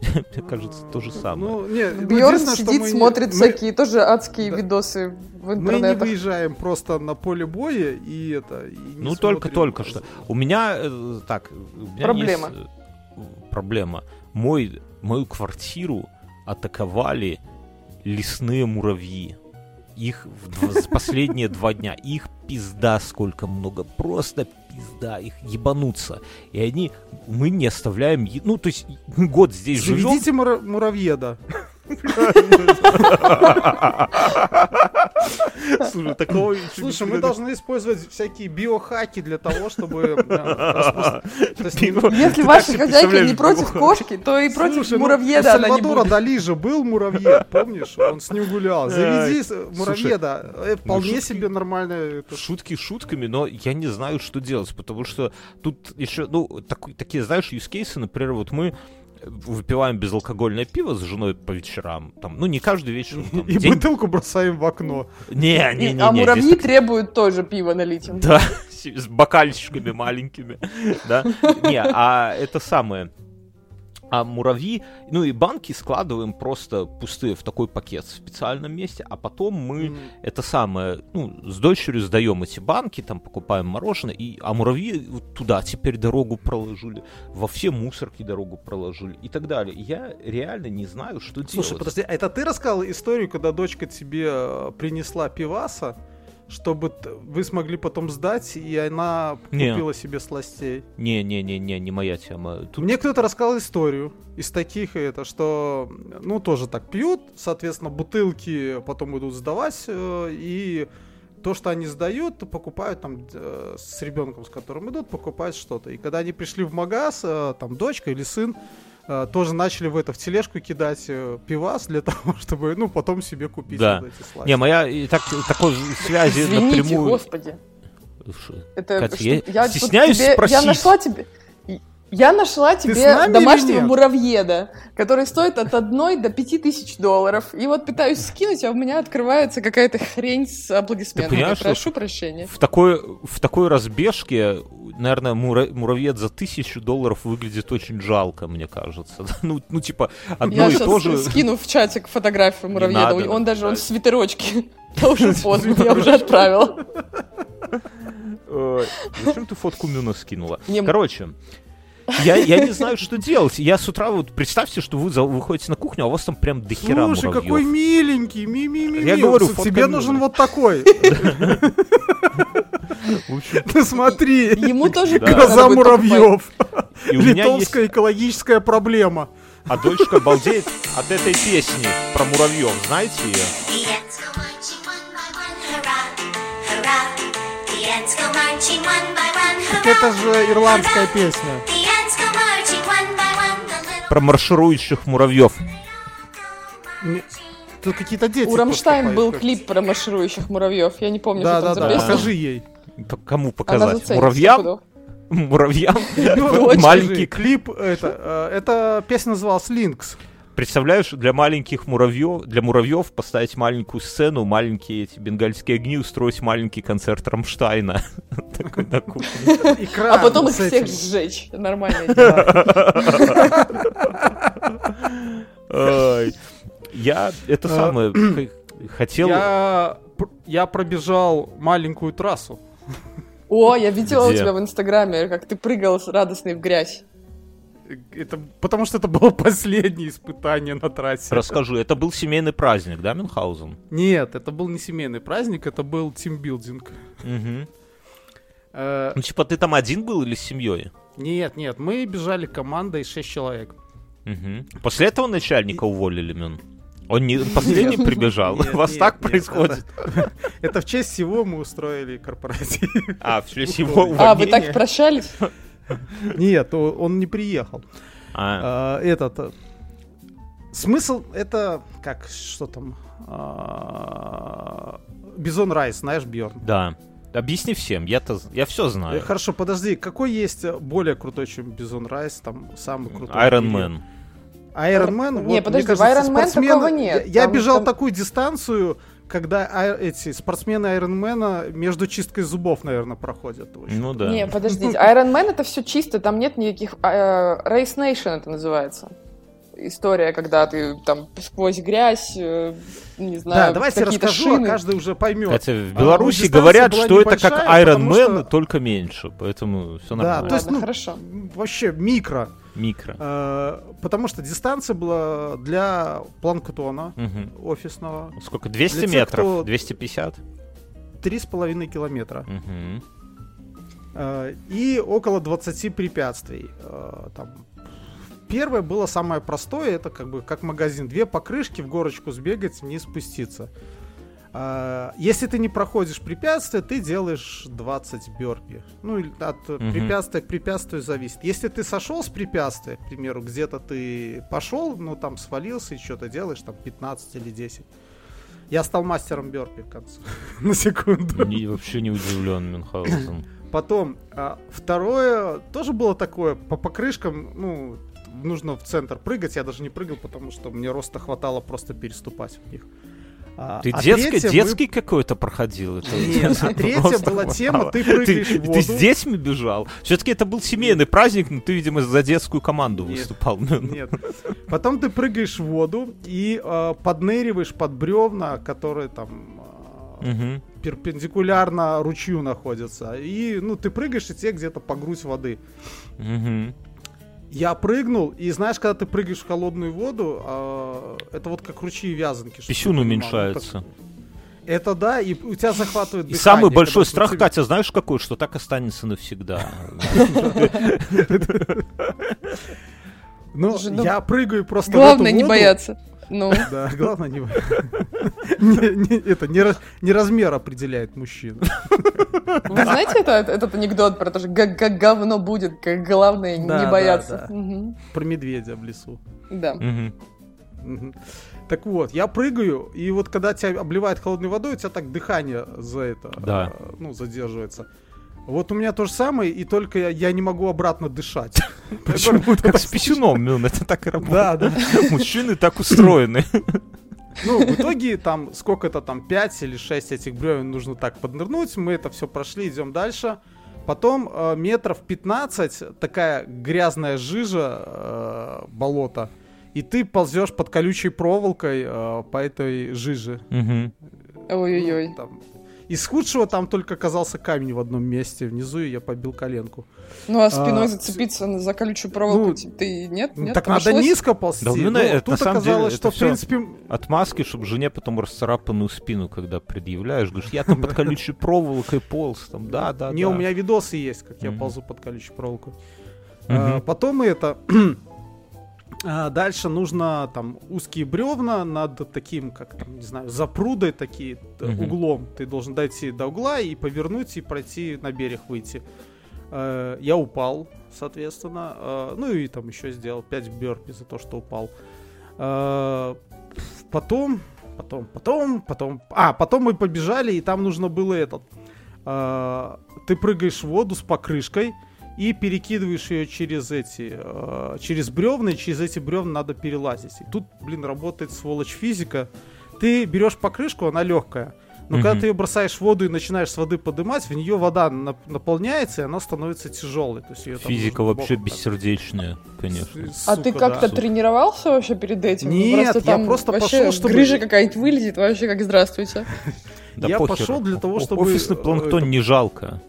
Мне кажется, то же самое. Ну, не, ну, что сидит, мы не- смотрит мы- всякие тоже адские Да. видосы в Мы не интернетах. выезжаем просто на поле боя и это. и не Ну, только-только что. У меня, э, так, у меня Проблема. есть, э, проблема. Мой, мою квартиру атаковали лесные муравьи. Их в последние два дня. Их пизда сколько много. Просто пизда. Их ебануться. И они... Мы не оставляем... Ну, то есть год здесь живем. Заведите мура- муравьеда. Слушай, такого Слушай, мы должны использовать всякие биохаки для того, чтобы... э, Если хозяйка представляешь не против кошки, то и против ну, муравьеда у она не Сальвадора будет. Дали же был муравьед, помнишь? Он с ним гулял. Заведи муравьеда. э, Вполне шутки- себе нормально. Шутки шутками, но я не знаю, что делать, потому что тут еще, ну, так- такие, знаешь, юзкейсы, например, вот мы выпиваем безалкогольное пиво с женой по вечерам, там, ну, не каждый вечер. там, И день- бутылку бросаем в окно. Не, не, не, а не, муравьи так- требуют тоже пива налить. Да, с с бокальчиками маленькими, да. Не, а это самое. А муравьи, ну и банки складываем просто пустые в такой пакет в специальном месте, а потом мы М. это самое, ну, с дочерью сдаем эти банки, там покупаем мороженое, и, а муравьи вот туда теперь дорогу проложили, во все мусорки дорогу проложили и так далее. Я реально не знаю, что Слушай, делать. подожди, а это ты рассказал историю, когда дочка тебе э, принесла пиваса, чтобы вы смогли потом сдать, и она Не. купила себе сластей? Не-не-не-не, не моя тема. Тут Мне кто-то рассказал историю из таких, это, что, ну, тоже так пьют, соответственно, бутылки потом идут сдавать, э, и то, что они сдают, покупают там э, с ребенком, с которым идут, покупают что-то. И когда они пришли в магаз, э, там дочка или сын, э, тоже начали в это в тележку кидать э, пивас для того, чтобы, ну, потом себе купить Да. вот эти сласти. Не, моя и так, такой связи Извините, напрямую... господи. Это Катя, что- я стесняюсь тебе- спросить. Я нашла тебе... Я нашла тебе домашнего муравьеда, который стоит от одной до пяти тысяч долларов. И вот пытаюсь скинуть, а у меня открывается какая-то хрень с аплодисментами. понимаешь, Прошу прощения. В такой, в такой разбежке, наверное, мура- муравьед за тысячу долларов выглядит очень жалко, мне кажется. Ну, ну типа, одно я и сейчас то же... скину в чатик фотографию муравьеда. надо, он даже он в свитерочке. Да уже поздно, я уже отправила. Зачем ты фотку Мюна скинула? Короче, я, я не знаю, что делать. Я с утра вот представьте, что вы выходите на кухню, а у вас там прям дохера Слушай, муравьев. какой миленький, ми ми ми Я говорю, Тебе нужен вот такой. Ты смотри. Ему тоже покупать. муравьев. Литовская экологическая проблема. А дочка балдеет от этой песни про муравьев. Знаете ее? The ants go marching one Про марширующих муравьев. Тут какие-то дети. У Рамштайн был клип про марширующих муравьев. Я не помню, Да, что да, там за да. песня. Покажи ей. Кому показать? Муравьям? Муравьям? Ну, Маленький клип это, э, эта песня называлась Линкс. Представляешь, для маленьких муравьев, для муравьев поставить маленькую сцену, маленькие эти бенгальские огни, устроить маленький концерт Рамштайна. А потом их всех сжечь. Ай. Я это А, самое хотел... Я, пр- я пробежал маленькую трассу. О, я видела у тебя в Инстаграме, как ты прыгал с- радостный в грязь. Это, потому что это было последнее испытание на трассе. Расскажу, это был семейный праздник, да, Мюнхгаузен? Нет, это был не семейный праздник, это был тимбилдинг. Э, Ну, типа, ты там один был или с семьей? нет, нет, мы бежали командой 6 человек. Мгм. После этого начальника уволили, Мюн? Он не последний Нет. прибежал? Нет, У вас нет, так нет, происходит? Это в честь всего мы устроили корпоратив. А, в честь его А, вы так прощались? Нет, он не приехал. А, А, Этот... э, Смысл это... Как, что там? А, Bison Race, знаешь, Бьорн? Да. Объясни всем, я-то, я все знаю. Хорошо, подожди, какой есть э, более крутой, чем Bison Race, там самый крутой? Iron Man. Iron Man, Не, вот, мне подожди, в Iron Man такого нет. Я, я Там- бежал там- такую дистанцию, когда а- эти спортсмены Айронмена между чисткой зубов, наверное, проходят. Ну да. Не, подождите, Iron Man это все чисто, там нет никаких... а, э, Race Nation это называется. История, когда ты там сквозь грязь, э, не знаю, да, давайте какие-то расскажу, а шины. каждый уже поймет. Хотя в А, Беларуси дистанция говорят, что это как Iron Man, что- только меньше. Поэтому все Да, нормально. то есть, ну, хорошо. Вообще микро. Микро. Э, потому что дистанция была для планктона Мгм. офисного Сколько? 200 Для тех, метров? кто- 250? 3,5 километра. Мгм. Э, и около 20 препятствий. Э, там. Первое было самое простое, это как бы как магазин. Две покрышки, в горочку сбегать, не спуститься. Э, Если ты не проходишь препятствия, ты делаешь 20 бёрпи. Ну, от Мгм. препятствия к препятствию зависит. Если ты сошел с препятствия, к примеру, где-то ты пошел, ну, там свалился и что-то делаешь, там 15 или 10. Я стал мастером бёрпи в конце. На секунду. Не- вообще не удивлен, Мюнхгаузен. Потом, а, второе, тоже было такое, по покрышкам, ну, нужно в центр прыгать, я даже не прыгал, потому что мне роста хватало просто переступать в них. А, Ты а детский, третье мы- детский какой-то проходил? Это Нет, а третья была тема, хватало. ты прыгаешь ты, в ты с воду. детьми бежал? Все-таки это был семейный праздник, но ты, видимо, за детскую команду Нет. выступал. Нет. Потом ты прыгаешь в воду и а, подныриваешь под бревна, которые там а, Мгм. перпендикулярно ручью находятся. И, ну, ты прыгаешь, и тебе где-то по грудь воды. Мгм. Я прыгнул, и знаешь, когда ты прыгаешь в холодную воду, а, это вот как ручьи вязанки. Писюн ты уменьшается. Ну, Это да, и у тебя захватывает И дыхание, самый когда большой ты страх, прыг- Катя, знаешь какой? Что так останется навсегда. Ну, ну, я прыгаю просто Главное не бояться. Ну, Да, главное не Это не раз- не размер определяет мужчину. вы знаете это, этот анекдот про то, что как, говно будет, как главное не бояться. Про медведя в лесу. Да. Так вот, я прыгаю, и вот когда тебя обливает холодной водой, у тебя так дыхание за это, Да. э, ну, задерживается. Вот у меня то же самое, и только я, я не могу обратно дышать. Почему? Как с писюном, Мюн, это так и работает. Да, да. Мужчины так устроены. Ну, в итоге там сколько-то там 5 или 6 этих бревен нужно так поднырнуть. Мы это все прошли, идем дальше. Потом э, метров 15 такая грязная жижа, э, болото. И ты ползешь под колючей проволокой э, по этой жиже. Мгм. Ой-ой-ой. Ну, там. Из худшего там только оказался камень в одном месте внизу, и я побил коленку. Ну а спиной А, зацепиться на- за колючую проволоку ну, ты- ты нет? Ну, нет? так надо Обошлось? низко ползти. Да, у меня но это, тут на самом деле, оказалось, это что, в принципе, Отмазки, чтобы жене потом расцарапанную спину, когда предъявляешь, говоришь, я там под колючей проволокой полз, там, да, да, Не, да. у меня видосы есть, как я ползу под колючей проволокой. Мгм. А, потом это... а, Дальше нужно там узкие бревна над таким, как там, не знаю, запрудой такие, Мгм. углом. Ты должен дойти до угла и повернуть и пройти на берег выйти. Э, Я упал, соответственно. э, Ну и там еще сделал 5 бёрпи за то, что упал. Потом, потом, потом, потом... А, потом мы побежали, и там нужно было этот... Ты прыгаешь в воду с покрышкой, и перекидываешь ее через эти, э, через бревна, и через эти бревна надо перелазить. И тут, блин, работает сволочь физика. Ты берешь покрышку, она легкая. Но когда ты ее бросаешь в воду и начинаешь с воды поднимать, в нее вода нап- наполняется, и она становится тяжелой. То есть там Физика вообще так- бессердечная, конечно. А Сука, ты как-то да. тренировался вообще перед этим? Ну, Нет, просто я просто вообще пошел, чтобы- грыжа какая-нибудь вылезет, вообще как здравствуйте. Да Я похер. пошел для того, чтобы, Офисный э, планктон это- не жалко.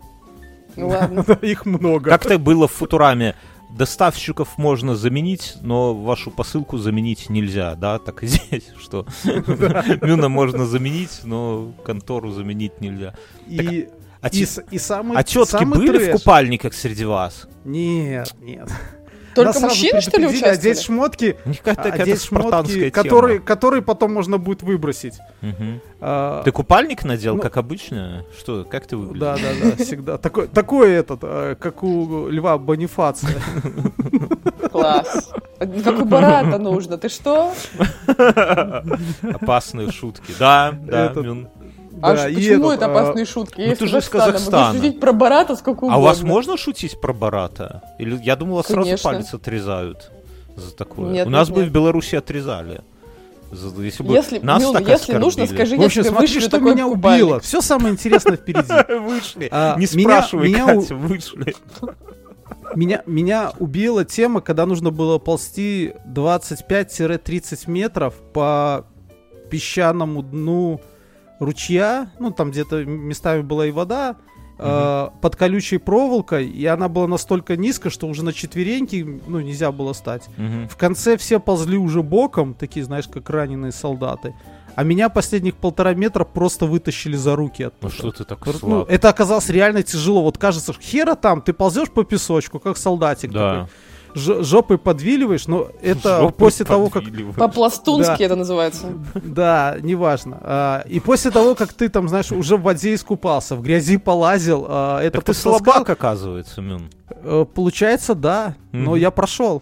Ну ладно. Их много. Как-то было в Футураме. Доставщиков можно заменить, но вашу посылку заменить нельзя, да? Так и здесь, что Мюна можно заменить, но контору заменить нельзя. И, А, и, и самый, а тетки самый были трэш- в купальниках среди вас? Нет, нет. Только мужчины, что ли, А здесь участвовали? шмотки, них какая-то а здесь шмотки, которые, которые потом можно будет выбросить. Мгм. А, Ты купальник надел, ну- как обычно? Что, как ты выглядишь? Да, да, да, всегда. Такой, такой этот, э, как у Льва Бонифация. Класс. Как у Барата нужно. Ты что? Опасные шутки. Да, да, Этот- А Да, и почему этот, это а, опасные шутки? Я ну из ты же из Казахстана. Могу шутить про Барата сколько угодно. А у вас можно шутить про Барата? Или я думала, сразу Конечно. палец отрезают за такое. Нет, у нас нет, бы нет. в Беларуси отрезали. За- Если бы Если, нас Мил, так если нужно, оскорбили. скажи, В общем, я смотри, что меня купальник. убило. Все самое интересное впереди. Вышли. А, Не спрашивай, Катя, вышли. Меня, меня убила тема, когда нужно было ползти 25-30 метров по песчаному дну ручья, ну там где-то местами была и вода, э, под колючей проволокой, и она была настолько низко, что уже на четвереньки, ну, нельзя было стать. Мгм. В конце все ползли уже боком, такие, знаешь, как раненые солдаты. А меня последних полтора метра просто вытащили за руки Ну оттуда. что ты так Ну, слаб? это оказалось реально тяжело. Вот кажется, хера там, ты ползешь по песочку, как солдатик Да. такой. Ж- жопой подвиливаешь, но это Жопой после того, как... По-пластунски Да. это называется. Да, неважно. А, и после того, как ты там, знаешь, уже в воде искупался, в грязи полазил, а, это Так ты слабак, оказывается, Мюн. Э, Получается, да. Но Мгм. я прошел.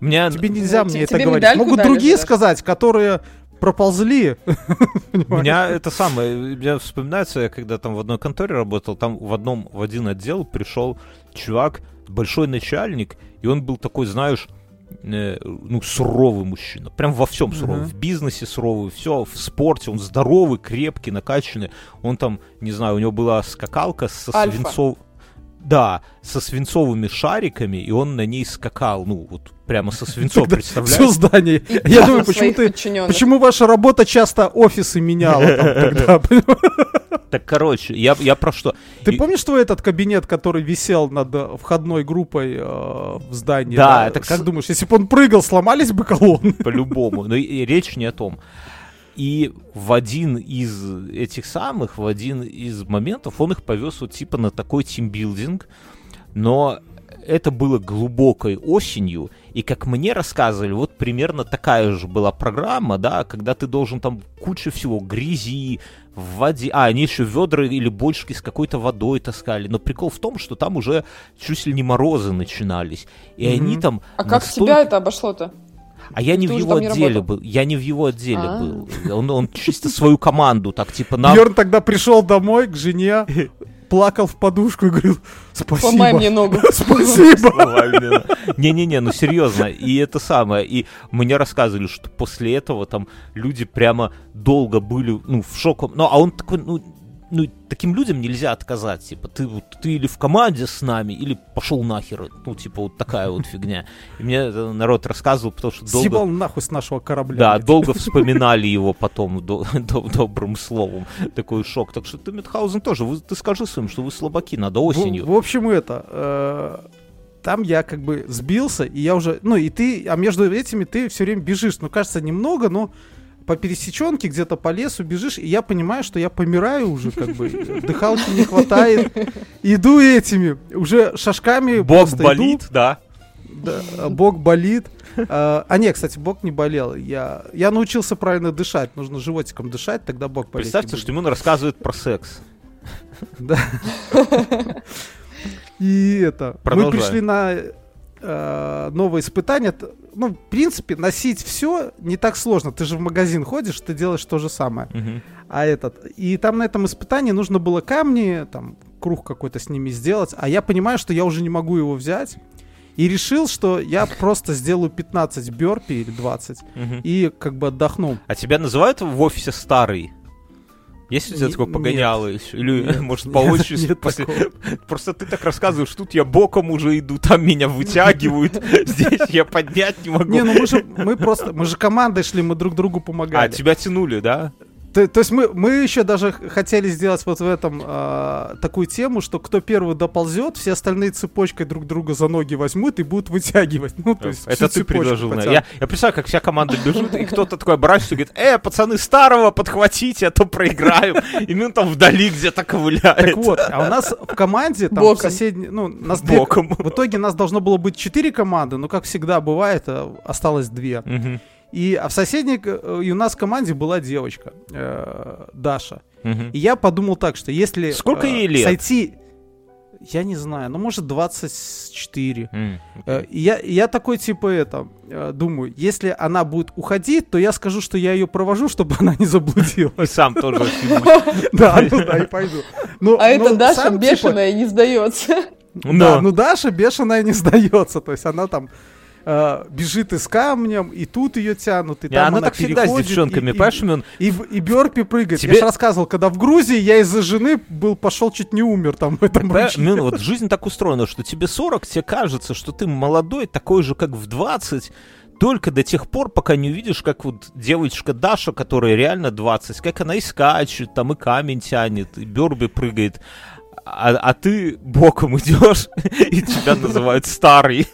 Меня... Тебе нельзя Ну, мне это говорить. Могут дали другие же даже. сказать, которые проползли. У меня это самое, мне вспоминается, я когда там в одной конторе работал, там в одном, в один отдел пришел чувак, большой начальник, и он был такой, знаешь, э, ну, суровый мужчина. Прям во всем суровый. Мгм. В бизнесе суровый, все, в спорте. Он здоровый, крепкий, накачанный. Он там, не знаю, у него была скакалка со Альфа. свинцов... Да, со свинцовыми шариками, и он на ней скакал. Ну, вот прямо со свинцом, Все представляешь? здание. И Я думаю, почему ты... подчиненных. Почему ваша работа часто офисы меняла там тогда? Так, короче, я, я про что? Ты И- помнишь твой этот кабинет, который висел над э, входной группой э, в здании? Да, это Как кс- думаешь, если бы он прыгал, сломались бы колонны? по-любому. Но и- и речь не о том. И в один из этих самых, в один из моментов он их повез вот типа на такой тимбилдинг, но это было глубокой осенью, и как мне рассказывали, вот примерно такая же была программа, да, когда ты должен там кучу всего, грязи, в воде, а, они еще ведра или бочки с какой-то водой таскали, но прикол в том, что там уже чуть ли не морозы начинались, и Мгм. они там... А как настолько- тебя это обошло-то? А я не Ты в его отделе был. Я не в его отделе А. был. Он, он чисто свою команду, так типа нам. Бьерн тогда пришел домой к жене, плакал в подушку и говорил, спасибо. Сломай мне ногу. Спасибо. Не-не-не, ну серьезно. И это самое. И мне рассказывали, что после этого там люди прямо долго были, ну, в шоке. Ну, а он такой, ну, ну, таким людям нельзя отказать. Типа, ты, вот, ты или в команде с нами, или пошел нахер. Ну, типа, вот такая вот фигня. И мне это народ рассказывал, потому что долго... Съебал нахуй с нашего корабля. Да, блядь. долго вспоминали его потом до- до- добрым словом. Такой шок. Так что ты, Митхаузен, тоже, вы- ты скажи своим, что вы слабаки, надо В, осенью. в общем, это... э, Там я как бы сбился, и я уже... Ну, и ты... А между этими ты все время бежишь. Ну, кажется, немного, но по пересеченке где-то по лесу бежишь, и я понимаю, что я помираю уже, как бы, дыхалки не хватает. Иду этими, уже шажками Бог просто иду. болит, да. Да, а, бок болит. А, а не, кстати, бок не болел. Я, я научился правильно дышать. Нужно животиком дышать, тогда бок болеть. Представьте, что ему рассказывает про секс. Да. И это. Мы пришли на э, новое испытание. Ну, в принципе, носить все не так сложно. Ты же в магазин ходишь, ты делаешь то же самое. Мгм. А этот. И там на этом испытании нужно было камни, там, круг какой-то с ними сделать, а я понимаю, что я уже не могу его взять. И решил, что я просто сделаю 15 бёрпи или 20 Мгм. и как бы отдохну. А тебя называют в офисе старый? Есть у тебя такое погоняло еще? Или, Нет, может, по очереди? после-. Просто ты так рассказываешь, тут я боком уже иду, там меня вытягивают, здесь я поднять не могу. Не, ну мы же, мы просто, мы же командой шли, мы друг другу А, помогали. тебя тянули, да? То, то есть мы, мы еще даже хотели сделать вот в этом а, такую тему, что кто первый доползет, все остальные цепочкой друг друга за ноги возьмут и будут вытягивать. Ну, то есть всю Это ты предложил. потянут. Я, я представляю, как вся команда бежит, и кто-то такой оборачивается и говорит, э, пацаны, старого подхватите, а то проиграем. И мы там вдали где-то ковыляет. Так вот, а у нас в команде, там, Боком. соседней, ну, нас две- Боком. в итоге нас должно было быть четыре команды, но, как всегда бывает, э, осталось две. Мгм, И а в соседней, э, и у нас в команде была девочка, э, Даша. мгм. И я подумал так, что если... Сколько э, ей лет? Сойти... Я не знаю, ну, может, 24. М, Э, и я, и я такой, типа, это, э, думаю, если она будет уходить, то я скажу, что я ее провожу, чтобы она не И заблудилась. сам тоже. Да, ну да, и пойду. Ну, А это ну, Даша типа, бешеная не сдается. Да, ну Даша бешеная не сдается, то есть она там э, бежит и с камнем, и тут ее тянут, и Не, там она она так всегда с девчонками, и- и- понимаешь, Мюн? И, в- и Бёрпи прыгает. Тебе- Я же рассказывал, когда в Грузии я из-за жены был, пошел, чуть не умер там в этом ручье. Мюн, вот жизнь так устроена, что тебе 40, тебе кажется, что ты молодой, такой же, как в 20, только до тех пор, пока не увидишь, как вот девочка Даша, которая реально 20, как она и скачет, там и камень тянет, и Бёрби прыгает, а, а ты боком идешь, и тебя называют старый.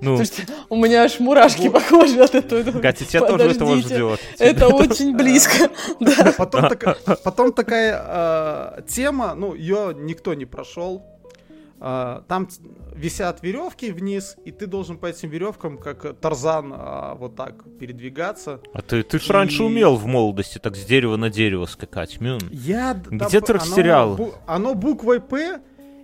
Ну, Слушайте, у меня аж мурашки похожи от этого. Катя, тебя тоже этого ждет. Это очень близко. Потом, така- потом такая э, тема, ну, ее никто не прошел. Э, там висят веревки вниз, и ты должен по этим веревкам, как Тарзан, э, вот так передвигаться. А ты, ты ж раньше И- умел в молодости так с дерева на дерево скакать, Мюн. Я Где там ты оно бу- Оно буквой П.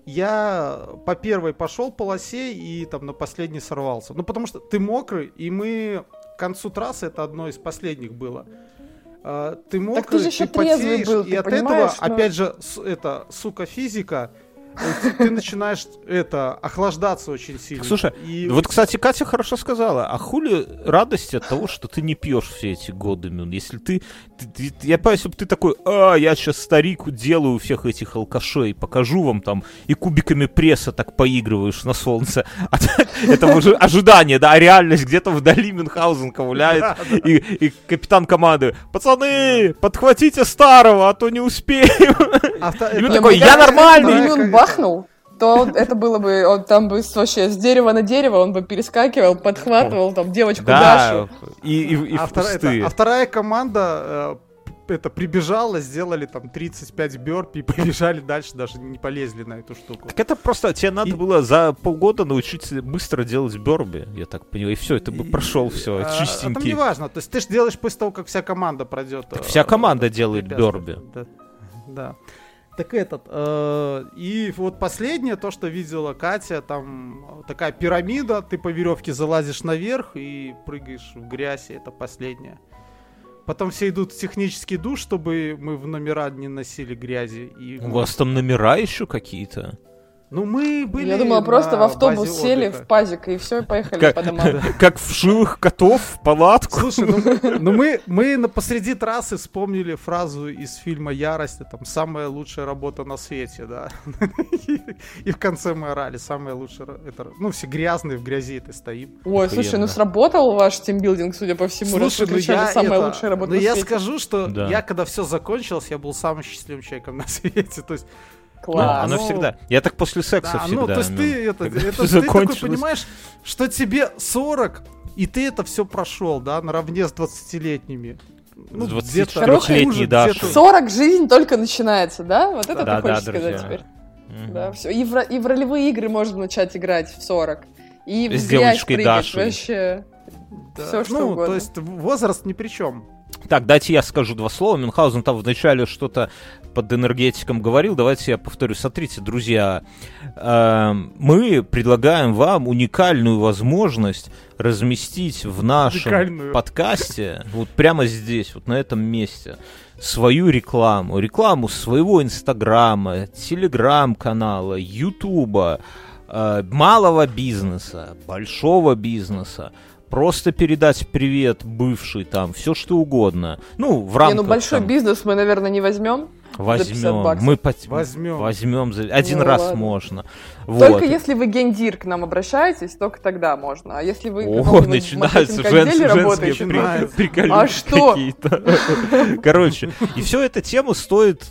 Я по первой пошел полосе и там на последней сорвался. Ну, потому что ты мокрый, и мы к концу трассы, это одно из последних было. А, Ты мокрый, же ещё трезвый потеешь, был, и ты от этого, ну. опять же, это, сука, физика, ты начинаешь это охлаждаться очень сильно. Слушай, И Вот, кстати, Катя хорошо сказала, а хули радости от того, что ты не пьешь все эти годы, Мюн? Если ты, ты- ты- я понимаю, если бы ты такой, а, я сейчас старик делаю всех этих алкашей, покажу вам там, и кубиками пресса так поигрываешь на солнце. А так, это уже ожидание, да, а реальность где-то вдали Мюнхгаузен ковыляет, и, и капитан команды, пацаны, подхватите старого, а то не успеем. авто- И такой, я нормальный. Бахнул, то это было бы, он там бы вообще с дерева на дерево, он бы перескакивал, подхватывал там девочку Да, Дашу. и, и, и а, в вторая, это- а вторая команда э, это прибежала, сделали там 35 бёрпи и побежали дальше, даже не полезли на эту штуку. Так это просто тебе надо И- было за полгода научиться быстро делать бёрби, я так понимаю, и все, это бы прошел все, А, а там не чистенький. важно, то есть ты же делаешь после того, как вся команда пройдет. Так э, вся команда э, делает бёрби. Да. да. Так этот, э, и вот последнее, то, что видела Катя, там такая пирамида, ты по веревке залазишь наверх и прыгаешь в грязь, и это последнее. Потом все идут в технический душ, чтобы мы в номера не носили грази. И, У вас там номера еще какие-то? Ну, мы были Я думала, просто в на автобус сели в пазик и все, поехали Как, по домам. как вшивых котов в палатку? Слушай, ну, ну мы, мы на посреди трассы вспомнили фразу из фильма «Ярость», там «Самая лучшая работа на свете», да. И, и в конце мы орали «Самая лучшая...» это, Ну, все грязные, в грязи это стоим. Ой, слушай, ну сработал ваш тимбилдинг, судя по всему, вы ну кричали «Самая это- лучшая работа ну на я свете». скажу, что Да. я, когда все закончилось, я был самым счастливым человеком на свете. То есть, Ну, Класс. оно ну, всегда. Я так после секса да, всегда. ну, то есть ну, ты, это, это, ты такой понимаешь, что тебе 40, и ты это все прошел, да, наравне с 20-летними. С где-то 24-летней хуже, Дашей. где-то- 40 жизнь только начинается, да? Вот это Да, ты хочешь да, сказать друзья. теперь? Мгм. Да, все. И в, и в ролевые игры можно начать играть в 40. И в С грязь девочкой прыгать Дашей. вообще. Да. Всё, что ну, угодно. то есть возраст ни при чем. Так, дайте я скажу два слова. Мюнхгаузен там вначале что-то под энергетиком говорил. Давайте я повторю. Смотрите, друзья, эм, мы предлагаем вам уникальную возможность разместить в нашем Уникальную. подкасте, вот прямо здесь, вот на этом месте, свою рекламу, рекламу своего Инстаграма, Телеграм-канала, Ютуба, э, малого бизнеса, большого бизнеса, просто передать привет бывший там, все что угодно. Ну, в Не, рамках ну большой там, бизнес мы, наверное, не возьмем. за 50 возьмем. Мы пот- Возьмем. Возьмем. за- Один Ну, раз ладно. можно. Только Вот. если вы гендир к нам обращаетесь, только тогда можно. А если вы О, начинаются жен- женские работаете, при- Начинается. приколюхи А что? какие-то. Короче, и все эта тема стоит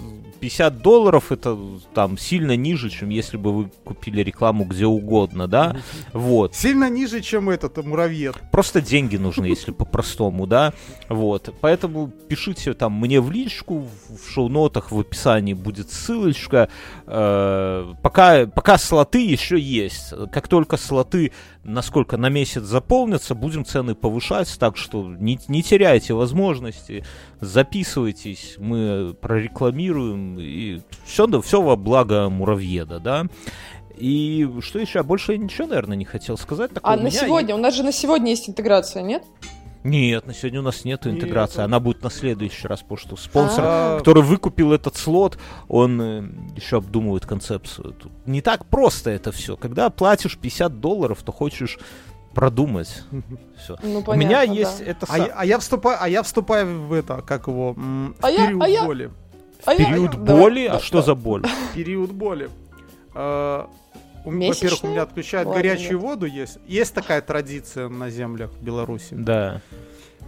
50 долларов, это там сильно ниже, чем если бы вы купили рекламу где угодно, да? Вот. Сильно ниже, чем этот э, муравьед. Просто деньги нужны, если по-простому, да? Вот. Поэтому пишите там мне в личку, в шоу-нотах, в описании будет ссылочка. Э, Пока, пока слоты еще есть. Как только слоты, насколько на месяц заполнятся, будем цены повышать, так что не, не теряйте возможности, записывайтесь, мы прорекламируем, и все, все во благо муравьеда, да? И что еще? А больше я ничего, наверное, не хотел сказать. А такого. У на сегодня, у нас же на сегодня есть интеграция, нет? нет, на сегодня у нас нету Нет. интеграции. Она будет на следующий раз, потому что спонсор, А, который выкупил этот слот, он э, еще обдумывает концепцию. Тут не так просто это все. Когда платишь 50 долларов, то хочешь продумать. Все. Ну, У меня понятно, есть да. это А, я- а я вступаю, а я вступаю в это, как его, в А я- период а я-. А я- период давай, боли. а что за боль? Период боли. Месячные? Во-первых, у меня отключают Ладно, горячую нет. воду. Есть, есть такая традиция на землях Беларуси. Да.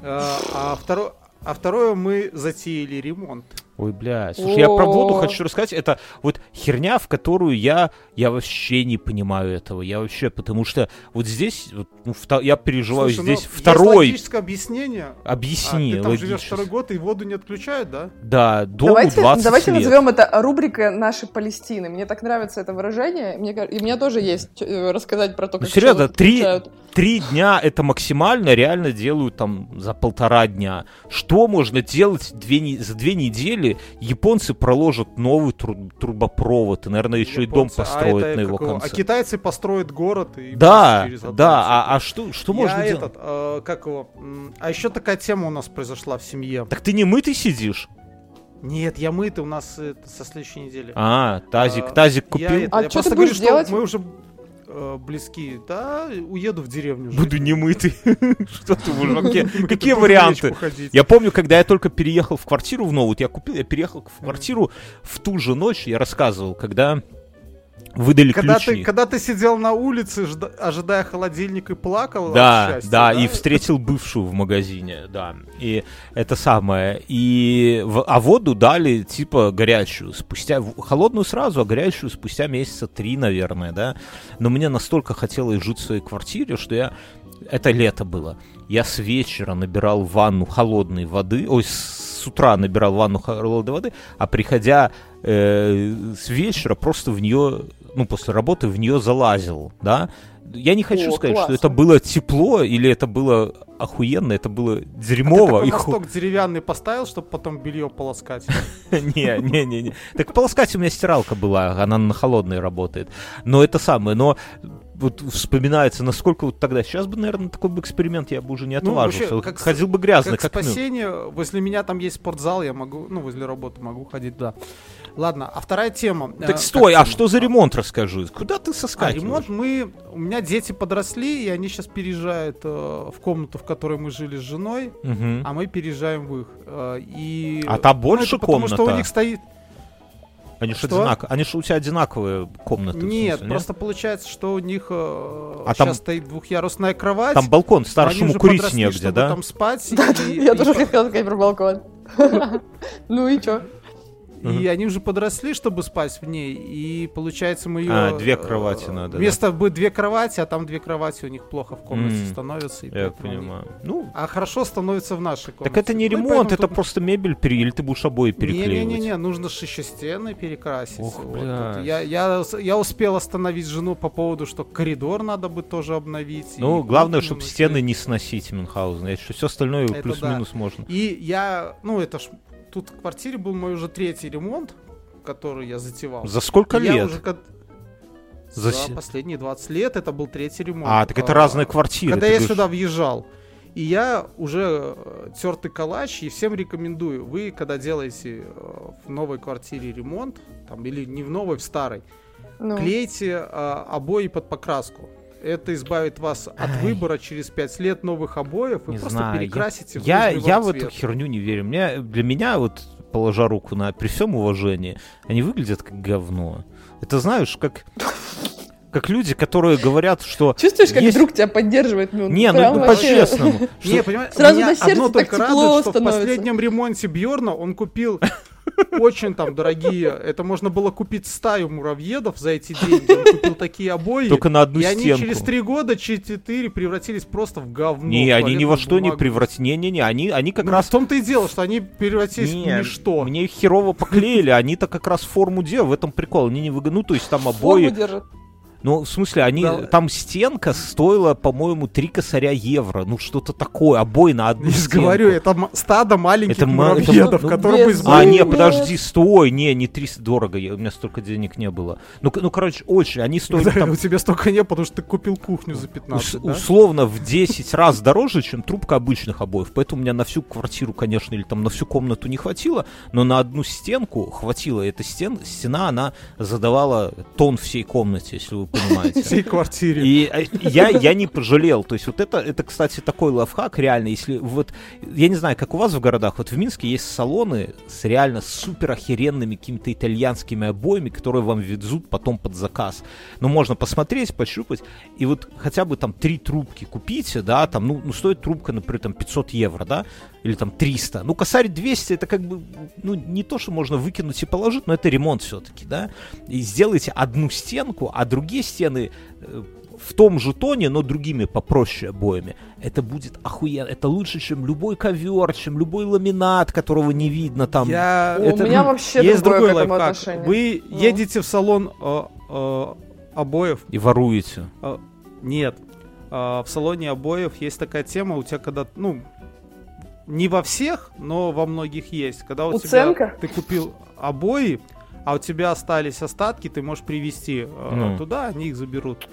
А, второе, а второе, мы затеяли ремонт. Ой, блядь. Слушай, я про воду хочу рассказать. Это вот херня, в которую я, я вообще не понимаю этого. Я вообще, потому что вот здесь, вот, ну, вто- я переживаю Слушай, ну, здесь есть второй. логическое объяснение. Объясни, а, ты там живешь логически. второй год, и воду не отключают, да? Да, дому Давайте, 20 давайте лет. назовем это рубрика нашей Палестины. Мне так нравится это выражение. Мне, и у меня тоже есть э, рассказать про то, Ну, как серьезно, человек три, три дня это максимально, реально делают там за полтора дня. Что можно делать две за две недели? Японцы проложат новый тру- трубопровод, и, наверное, еще и дом Японцы, а построят это на его как его, конце. А китайцы построят город и Да, через одну да, а, а что, что Я можно делать? этот, э, как его, а еще такая тема у нас произошла в семье. Так ты не мытый сидишь? Нет, я мытый, у нас это, со следующей недели. А, тазик, А, тазик Я, купил? это, А я просто ты говорю, будешь что делать? мы уже э, близки. Да, уеду в деревню. жить. Буду не мытый. Что ты, мужик? Какие- Какие варианты? Я помню, когда я только переехал в квартиру в новую, я купил, я переехал в квартиру в ту же ночь, я рассказывал, когда выдали Когда ключи. ты, когда ты сидел на улице, жда- ожидая холодильник и плакал Да, от счастья, да, и встретил бывшую в магазине, да. И это самое. И в- а воду дали типа горячую, спустя холодную сразу, а горячую спустя месяца три, наверное, да. Но мне настолько хотелось жить в своей квартире, что я это лето было. Я с вечера набирал ванну холодной воды, ой, с утра набирал ванну холодной воды, а приходя э, с вечера просто в нее, ну, после работы в нее залазил, да. Я не хочу О, сказать, что классно. это было тепло или это было охуенно, это было А ты дерьмово. и ху- деревянный поставил, чтобы потом белье полоскать. Не, не, не, не. Так полоскать у меня стиралка была, она на холодной работает. Но это самое, но вот вспоминается, насколько вот тогда, сейчас бы, наверное, такой бы эксперимент я бы уже не Ну, отважился. вообще, как Ходил бы грязно, Как как, ну. спасение, возле меня там есть спортзал, я могу, ну, возле работы могу ходить, да. Ладно, а вторая тема. э, Так как стой, а тема? что за ремонт, расскажи? Куда ты А, соскакиваешь? ремонт мы... У меня дети подросли, и они сейчас переезжают э, в комнату, в которой мы жили с женой, Мгм. а мы переезжаем в их. э, и... А там ну, больше это потому что у комната? них стоит... Они же что? одинаковые. Они же у тебя одинаковые комнаты. Нет, смысле, просто получается, что у них э, А сейчас там- стоит двухъярусная кровать. Там балкон, старшему курить подросли, негде, чтобы да? там спать. Да, и- я и тоже хотела сказать про балкон. Ну и чё? И они уже подросли, чтобы спать в ней, и получается мы ее... А, две кровати надо, да? Вместо бы две кровати, а там две кровати у них плохо в комнате М, становятся. Я поэтому они- понимаю. Ну, А хорошо становится в нашей комнате. так это не Ну, ремонт, это тут- просто мебель пере... Или ты будешь обои переклеивать? Не-не-не, нужно еще стены перекрасить. Ох, Вот Я, я, я успел остановить жену по поводу, что коридор надо бы тоже обновить. Ну, главное, чтобы стены не сносить Мюнхгаузен. Я все остальное плюс-минус можно. И я, ну это ж, тут в квартире был мой уже третий ремонт, который я затевал. За сколько И я лет? уже За За, последние 20 лет это был третий ремонт. А, так это А, разные квартиры. Когда я говоришь. сюда въезжал. И я уже э, тертый калач и всем рекомендую. Вы, когда делаете э, в новой квартире ремонт, там, или не в новой, в старой, Ну. клейте э, обои под покраску. Это избавит вас от Ай. выбора через 5 лет новых обоев. Вы Не просто знаю, я- перекрасите в Я, нужный я вам в эту херню не верю. Мне, для меня, вот, положа руку на при всем уважении, они выглядят как говно. Это знаешь, как, как люди, которые говорят, что... Чувствуешь, как есть- друг тебя поддерживает? Ну, Не, ну, ну, вообще. по-честному. Не, понимаешь, Сразу меня на сердце одно так только тепло радует, что в последнем ремонте Бьорна он купил очень там дорогие. Это можно было купить стаю муравьедов за эти деньги. Он купил такие обои. Только на одну и они стенку. через три года, четыре превратились просто в говно. Не, в они ни во что не бумагу. превратились. Не-не-не, они, они как Ну, раз... в том-то и дело, что они превратились в Не, ничто. Мне их херово поклеили, они-то как раз форму делают, в этом прикол. Они не выгодны, ну, то есть там Форму обои... Ну, в смысле, они... Да. Там стенка стоила, по-моему, 3 косаря евро. Ну, что-то такое. Обои на одну же стенку. говорю, это стадо маленьких Это это муравьедов, ма- ну, которые бы без- А, не, Нет. подожди, стой, не, не 300, дорого, я- у меня столько денег не было. Ну, ну короче, очень, они стоили там У тебя столько не, потому что ты купил кухню за ус- 15, да? условно в 10 раз дороже, чем трубка обычных обоев. Поэтому у меня на всю квартиру, конечно, или там на всю комнату не хватило, но на одну стенку хватило. Эта стен, стена, она задавала тон всей комнате, если вы понимаете. всей квартире. И э, я, я не пожалел. То есть вот это, это, кстати, такой лайфхак реально. Если вот, я не знаю, как у вас в городах, вот в Минске есть салоны с реально супер охеренными какими-то итальянскими обоями, которые вам везут потом под заказ. Ну, можно посмотреть, пощупать, и вот хотя бы там три трубки купите, да, там, ну, ну стоит трубка, например, там 500 евро, да, или там 300. Ну, косарь 200, это как бы, ну, не то, что можно выкинуть и положить, но это ремонт все-таки, да. И сделайте одну стенку, а другие стены э, в том же тоне, но другими попроще обоями. Это будет охуенно. Это лучше, чем любой ковер, чем любой ламинат, которого не видно там. Я... У Это, меня ну, вообще Есть другое другой к этому лайфхак. отношение. Вы Ну. едете в салон э, э, обоев. И воруете. э, нет. Э, в салоне обоев есть такая тема, у тебя когда, ну, не во всех, но во многих есть. Когда у Уценка? тебя ты купил обои, а у тебя остались остатки, ты можешь привезти э, Ну. туда, они их заберут.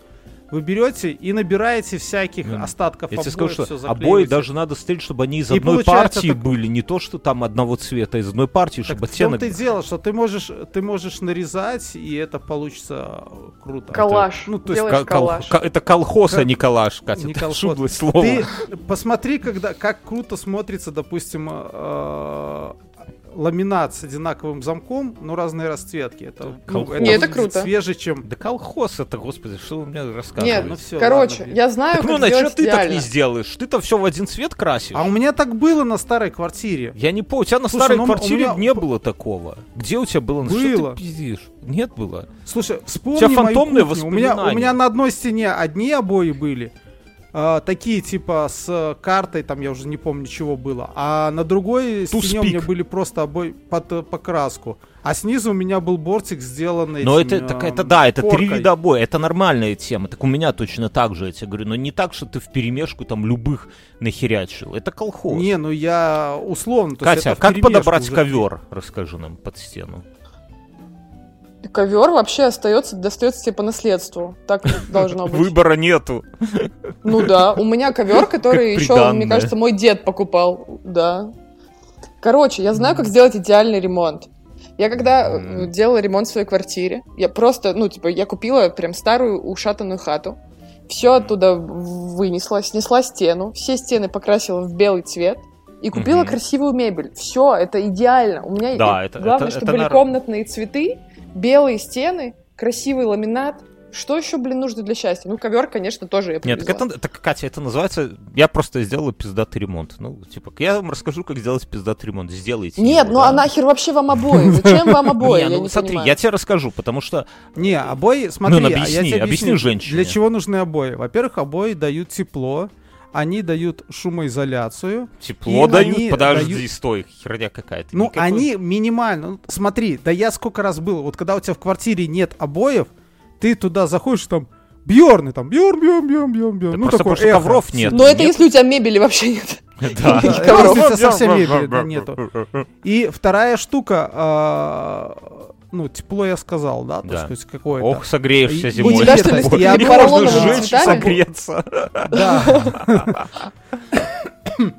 Вы берете и набираете всяких Ну, остатков Я тебе обоев, скажу, всё что обои даже надо стрелять, чтобы они из И одной партии так- были, не то, что там одного цвета, а из одной партии, Так чтобы в оттенок... том-то и дело, что ты можешь, ты можешь нарезать, и это получится э, круто. Коллаж. Ну, то есть Делаешь Ка- кол- это колхоз, а Как- не коллаж, Катя. Не это колхоз. шублое слово. Ты посмотри, когда, как круто смотрится, допустим, э, ламинат с одинаковым замком, но разные расцветки. Это, ну, колхоз. Не, это круто. свеже, чем... Да колхоз это, господи, что вы мне рассказываете? Нет, ну всё, короче, ладно. я знаю, Так, как ну, на что сделать ты так не сделаешь? Ты-то все в один цвет красишь. А у меня так было на старой квартире. Я не помню, у тебя на Слушай, старой ну, квартире меня- не было такого. Где у тебя было? Ну, Что Было. ты пиздишь? Нет было. Слушай, вспомни У тебя фантомные кухню. У меня, у воспоминания. меня на одной стене одни обои были, а, такие типа с картой, там я уже не помню, чего было. А на другой To стене у меня speak. были просто обои под покраску. А снизу у меня был бортик, сделанный Но этим, это, так, эм, это да, это три коркой. вида обоя, это нормальная тема. Так у меня точно так же, я тебе говорю. Но не так, что ты в перемешку там любых нахерячил. Это колхоз. Не, ну я условно. Катя, это как подобрать уже. ковер? Расскажи нам под стену. Ковер вообще остается, достается тебе по наследству. Так должно быть. Выбора нету. Ну да, у меня ковер, который Как еще, мне кажется, мой дед покупал. Да. Короче, я знаю, как сделать идеальный ремонт. Я когда Мгм. делала ремонт в своей квартире, я просто, ну, типа, я купила прям старую ушатанную хату, все оттуда вынесла, снесла стену, все стены покрасила в белый цвет и купила Мгм. красивую мебель. Все, это идеально. У меня Да, это- главное, это- чтобы это были нар- комнатные цветы, белые стены, красивый ламинат. Что еще, блин, нужно для счастья? Ну, ковер, конечно, тоже я Нет, так привезла. это, так, Катя, это называется... Я просто сделала пиздатый ремонт. Ну, типа, я вам расскажу, как сделать пиздатый ремонт. Сделайте Нет, его, ну да. а нахер вообще вам обои? Зачем вам обои? Не, ну не смотри, понимаю. я тебе расскажу, потому что Не, обои, смотри, Ну, а я объясни, тебе объясни объясню, женщине. Для чего нужны обои? Во-первых, обои дают тепло, они дают шумоизоляцию. тепло дают. Подожди, дают- стой, херня какая-то. Ну, Никакой- они минимально. Ну, Смотри, да я сколько раз был, вот когда у тебя в квартире нет обоев, ты туда заходишь, там, Бьорны, там, Бьорн, Бьорн, Бьорн, Бьорн, Да Бьорн. Ну, просто такое потому что эхо. ковров нет. Но это Нет? если у тебя мебели вообще нет. Да. Да, ковров. совсем мебели да, нету. И вторая штука, а, ну, тепло я сказал, да, то Да. есть хоть какое-то. Ох, согреешься И- зимой. у тебя, что ли, Ой, стены я Можно поролоновыми сжечь согреться. Да.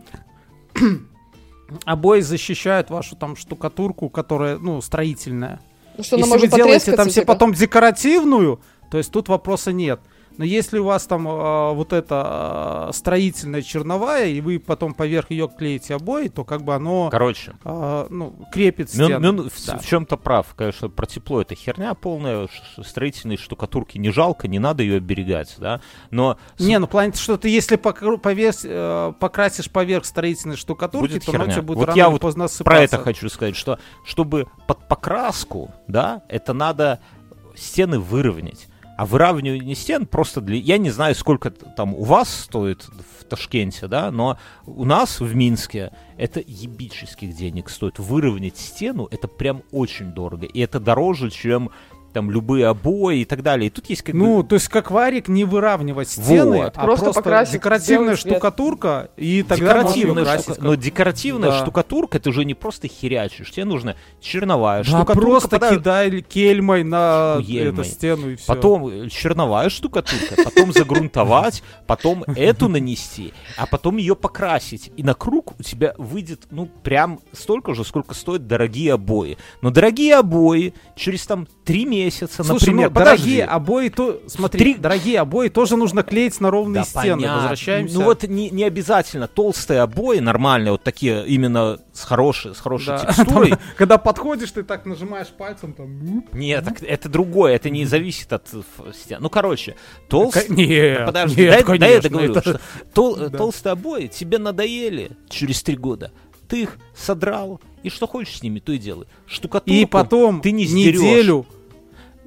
обои защищают вашу там штукатурку, которая, ну, строительная. Ну, что Если вы делаете там себе потом декоративную, то есть тут вопроса нет. Но если у вас там э, вот эта э, строительная черновая, и вы потом поверх ее клеите обои, то как бы оно Короче, э, ну, крепит Мюн, стену. Мюн в, Да. в чем-то прав. Конечно, про тепло это херня полная. Строительной штукатурки не жалко, не надо ее оберегать, да. Но Не, ну в плане, что ты если покру- поверх, э, покрасишь поверх строительной штукатурки, Будет то херня. тебе будет Вот рано я вот поздно про это хочу сказать, что чтобы под покраску, да, это надо стены выровнять. А выравнивание стен просто для... Я не знаю, сколько там у вас стоит в Ташкенте, да, но у нас в Минске это ебических денег стоит. Выровнять стену, это прям очень дорого. И это дороже, чем там любые обои и так далее. И тут есть как бы... Ну, то есть как варик не выравнивать стены, Вот. а Просто просто, покрасить, декоративная штукатурка, и тогда можно Декоративная красить штука- как- но декоративная Да. штукатурка ты уже не просто херячишь, тебе нужна черновая Да, штукатурка, просто пода- кидай кельмой на Хуельмой. эту стену и все. потом э, черновая штукатурка, потом загрунтовать, потом эту нанести, а потом ее покрасить. И на круг у тебя выйдет, ну, прям столько же, сколько стоят дорогие обои. Но дорогие обои через там три месяца, Слушай, например, ну, подожди. дорогие обои, то, смотри, Три- дорогие обои тоже нужно клеить на ровные Да, стены. понятно. Возвращаемся. Ну вот не, не обязательно толстые обои, нормальные, вот такие именно с хорошей, с хорошей Да. текстурой. Там, когда подходишь, ты так нажимаешь пальцем, там... Нет, так это другое, это не зависит от ф- стен. Ну, короче, толст... Ка- Нет, Подожди, нет, дай, дай я конечно, договорю. это- что тол- Да. Толстые обои тебе надоели через три года. Ты их содрал, и что хочешь с ними, то и делай. Штукатурку И потом ты не сдерешь. неделю,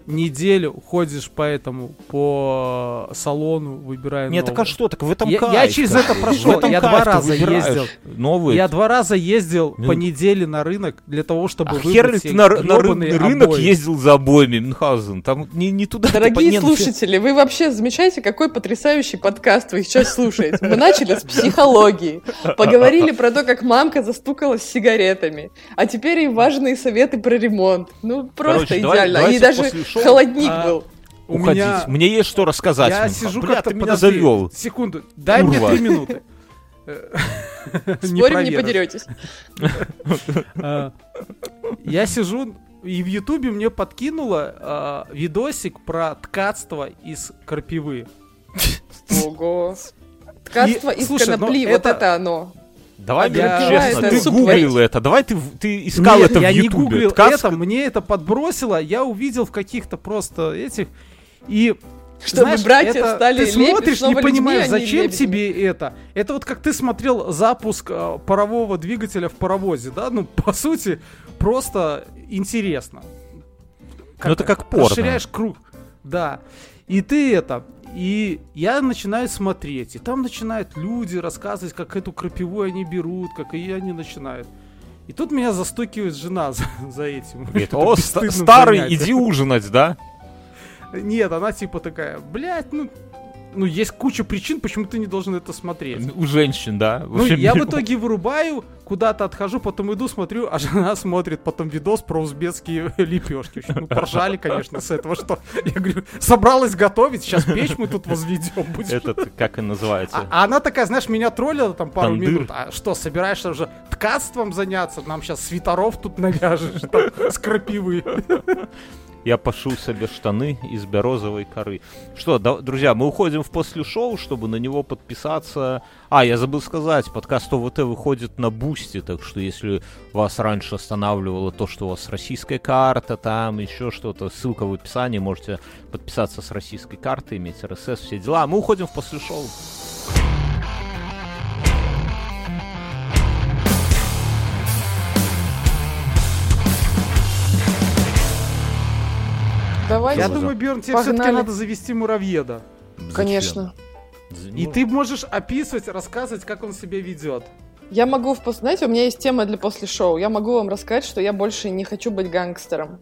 неделю ходишь по этому, по салону, выбирая Нет, так а что, так в этом Я- кайф. я через это прошел, я два раза ездил. Новые. Я два раза ездил по неделе на рынок для того, чтобы А выбрать хер на, на рынок обои. ездил за обоями, Мюнхгаузен? Там не, не туда. Дорогие не, слушатели, вы вообще замечаете, какой потрясающий подкаст вы сейчас слушаете? Мы начали с психологии, поговорили про то, как мамка застукалась с сигаретами, а теперь и важные советы про ремонт. Ну, просто Короче, давай- идеально. давайте И даже шоу- холодник А, был. У уходить. меня- Мне есть что рассказать. Я Мюнхгаузен. сижу Бля, как-то, ты меня завел. Секунду, дай Курва. мне три минуты. Спорим, не подеретесь. А, Я сижу, и в Ютубе мне подкинуло а, видосик про ткацтво из крапивы. Ого. Ткацтво из ну, конопли, вот это оно. Давай, Я- честно, это ты суп гуглил это. Давай ты, ты искал Нет, это я в не Ютубе. гуглил Ткацк- это, мне это подбросило, я увидел в каких-то просто этих, и Чтобы знаешь, братья это стали ты смотришь, лебедь, не людьми, понимаешь, а не зачем лебедями. тебе это. Это вот как ты смотрел запуск э, парового двигателя в паровозе, да? Ну, по сути, просто интересно. Ну, это как порно. Расширяешь круг, да. И ты это... И я начинаю смотреть, и там начинают люди рассказывать, как эту крапиву они берут, как ее они начинают. И тут меня застукивает жена за, за этим. Говорит, О, бесстыдным старый, занятием. иди ужинать, да? Нет, она типа такая, блядь, ну, ну есть куча причин, почему ты не должен это смотреть. У женщин, да. Ну, я в итоге вырубаю, куда-то отхожу, потом иду, смотрю, а жена смотрит потом видос про узбекские лепешки. Ну, поржали, конечно, с этого, что я говорю, собралась готовить, сейчас печь мы тут возведем. будешь». Этот, как и называется? А, а она такая, знаешь, меня троллила там пару Тандыр. минут. А что, собираешься уже ткацтвом заняться? Нам сейчас свитеров тут навяжешь, там, с крапивы. Я пошил себе штаны из березовой коры. Что, да- друзья, мы уходим в после шоу, чтобы на него подписаться. А, я забыл сказать, подкаст ОВТ выходит на Boosty, так что если вас раньше останавливало то, что у вас российская карта, там еще что-то, ссылка в описании, можете подписаться с российской карты, иметь РСС, все дела. Мы уходим в после шоу. Давайте. Я думаю, Бjörn, тебе все-таки Погнали. надо завести муравьеда. Конечно. И ну, ты можешь описывать, рассказывать, как он себя ведет. Я могу, в знаете, у меня есть тема для после шоу. Я могу вам рассказать, что я больше не хочу быть гангстером.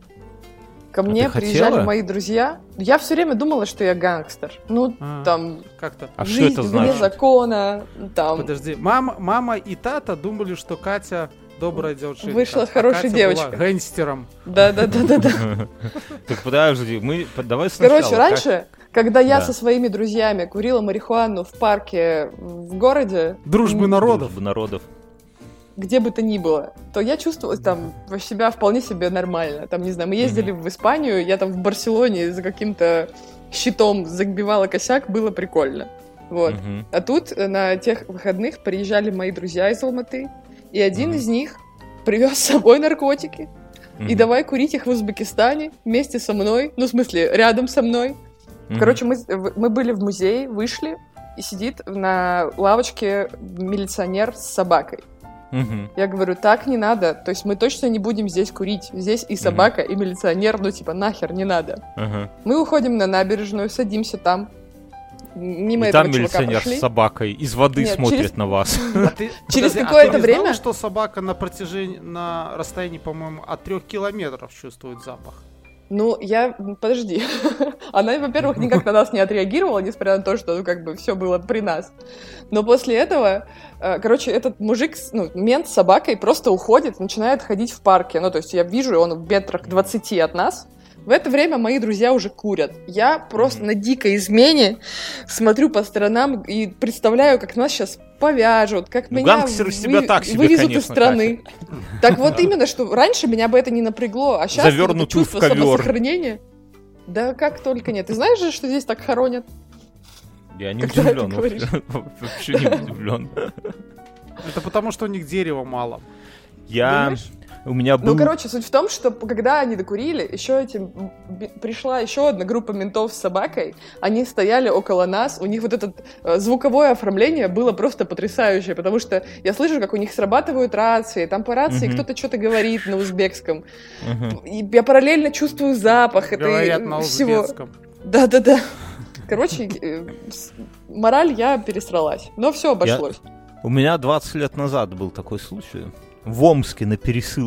Ко мне А приезжали хотела? мои друзья. Я все время думала, что я гангстер. Ну, А, там, Как-то. А что жизнь это вне значит? закона, там. Подожди, мама, мама и тата думали, что Катя добрая девушка. Вышла а хорошей Катя девочкой. была гангстером. Да-да-да-да-да. Так подожди, мы давай сначала. Короче, раньше, когда я Да. со своими друзьями курила марихуану в парке в городе, Дружбы народов. Дружба народов. где бы то ни было, то я чувствовала там себя вполне себе нормально. Там, не знаю, мы ездили в Испанию, я там в Барселоне за каким-то щитом забивала косяк, было прикольно. Вот. Мгм. А тут э, на тех выходных приезжали мои друзья из Алматы, и один Мгм. из них привез с собой наркотики. И Мгм. давай курить их в Узбекистане вместе со мной, ну, в смысле, рядом со мной. Мгм. Короче, мы, мы были в музее, вышли, и сидит на лавочке милиционер с собакой. Мгм. Я говорю, так не надо, то есть мы точно не будем здесь курить. Здесь и собака, и милиционер, ну, типа, нахер, не надо. Ага. Мы уходим на набережную, садимся там. Мимо И этого там милиционер прошли. с собакой из воды Нет, смотрит через- на вас. А ты- Через а какое-то ты не знала, время- что собака на протяжении, на расстоянии, по-моему, от трех километров чувствует запах? Ну, я... Подожди. Она, во-первых, никак на нас не отреагировала, несмотря на то, что, ну, как бы, все было при нас. Но после этого, э, короче, этот мужик, ну, мент с собакой просто уходит, начинает ходить в парке. Ну, то есть я вижу, он в метрах 20 от нас. В это время мои друзья уже курят. Я просто Мгм. на дикой измене смотрю по сторонам и представляю, как нас сейчас повяжут, как Ну, меня гангстер из вы- так себе, вывезут из конечно, страны. Так вот именно, что раньше меня бы это не напрягло, а сейчас Завёрнутую чувство в ковёр. самосохранения. Да как только нет. Ты знаешь же, что здесь так хоронят? Я не Когда удивлен. Вообще не удивлен. Это потому, что у них дерева мало. Я... Думаешь? У меня был... Ну, короче, суть в том, что когда они докурили, еще этим пришла еще одна группа ментов с собакой. Они стояли около нас. У них вот это э, звуковое оформление было просто потрясающее, потому что я слышу, как у них срабатывают рации. Там по рации Мгм. кто-то что-то говорит на узбекском. И я параллельно чувствую запах этой Говорят на всего. узбекском. Да-да-да. Короче, э, мораль я пересралась. Но все обошлось. У меня 20 лет назад был такой случай. В Омске на пересылке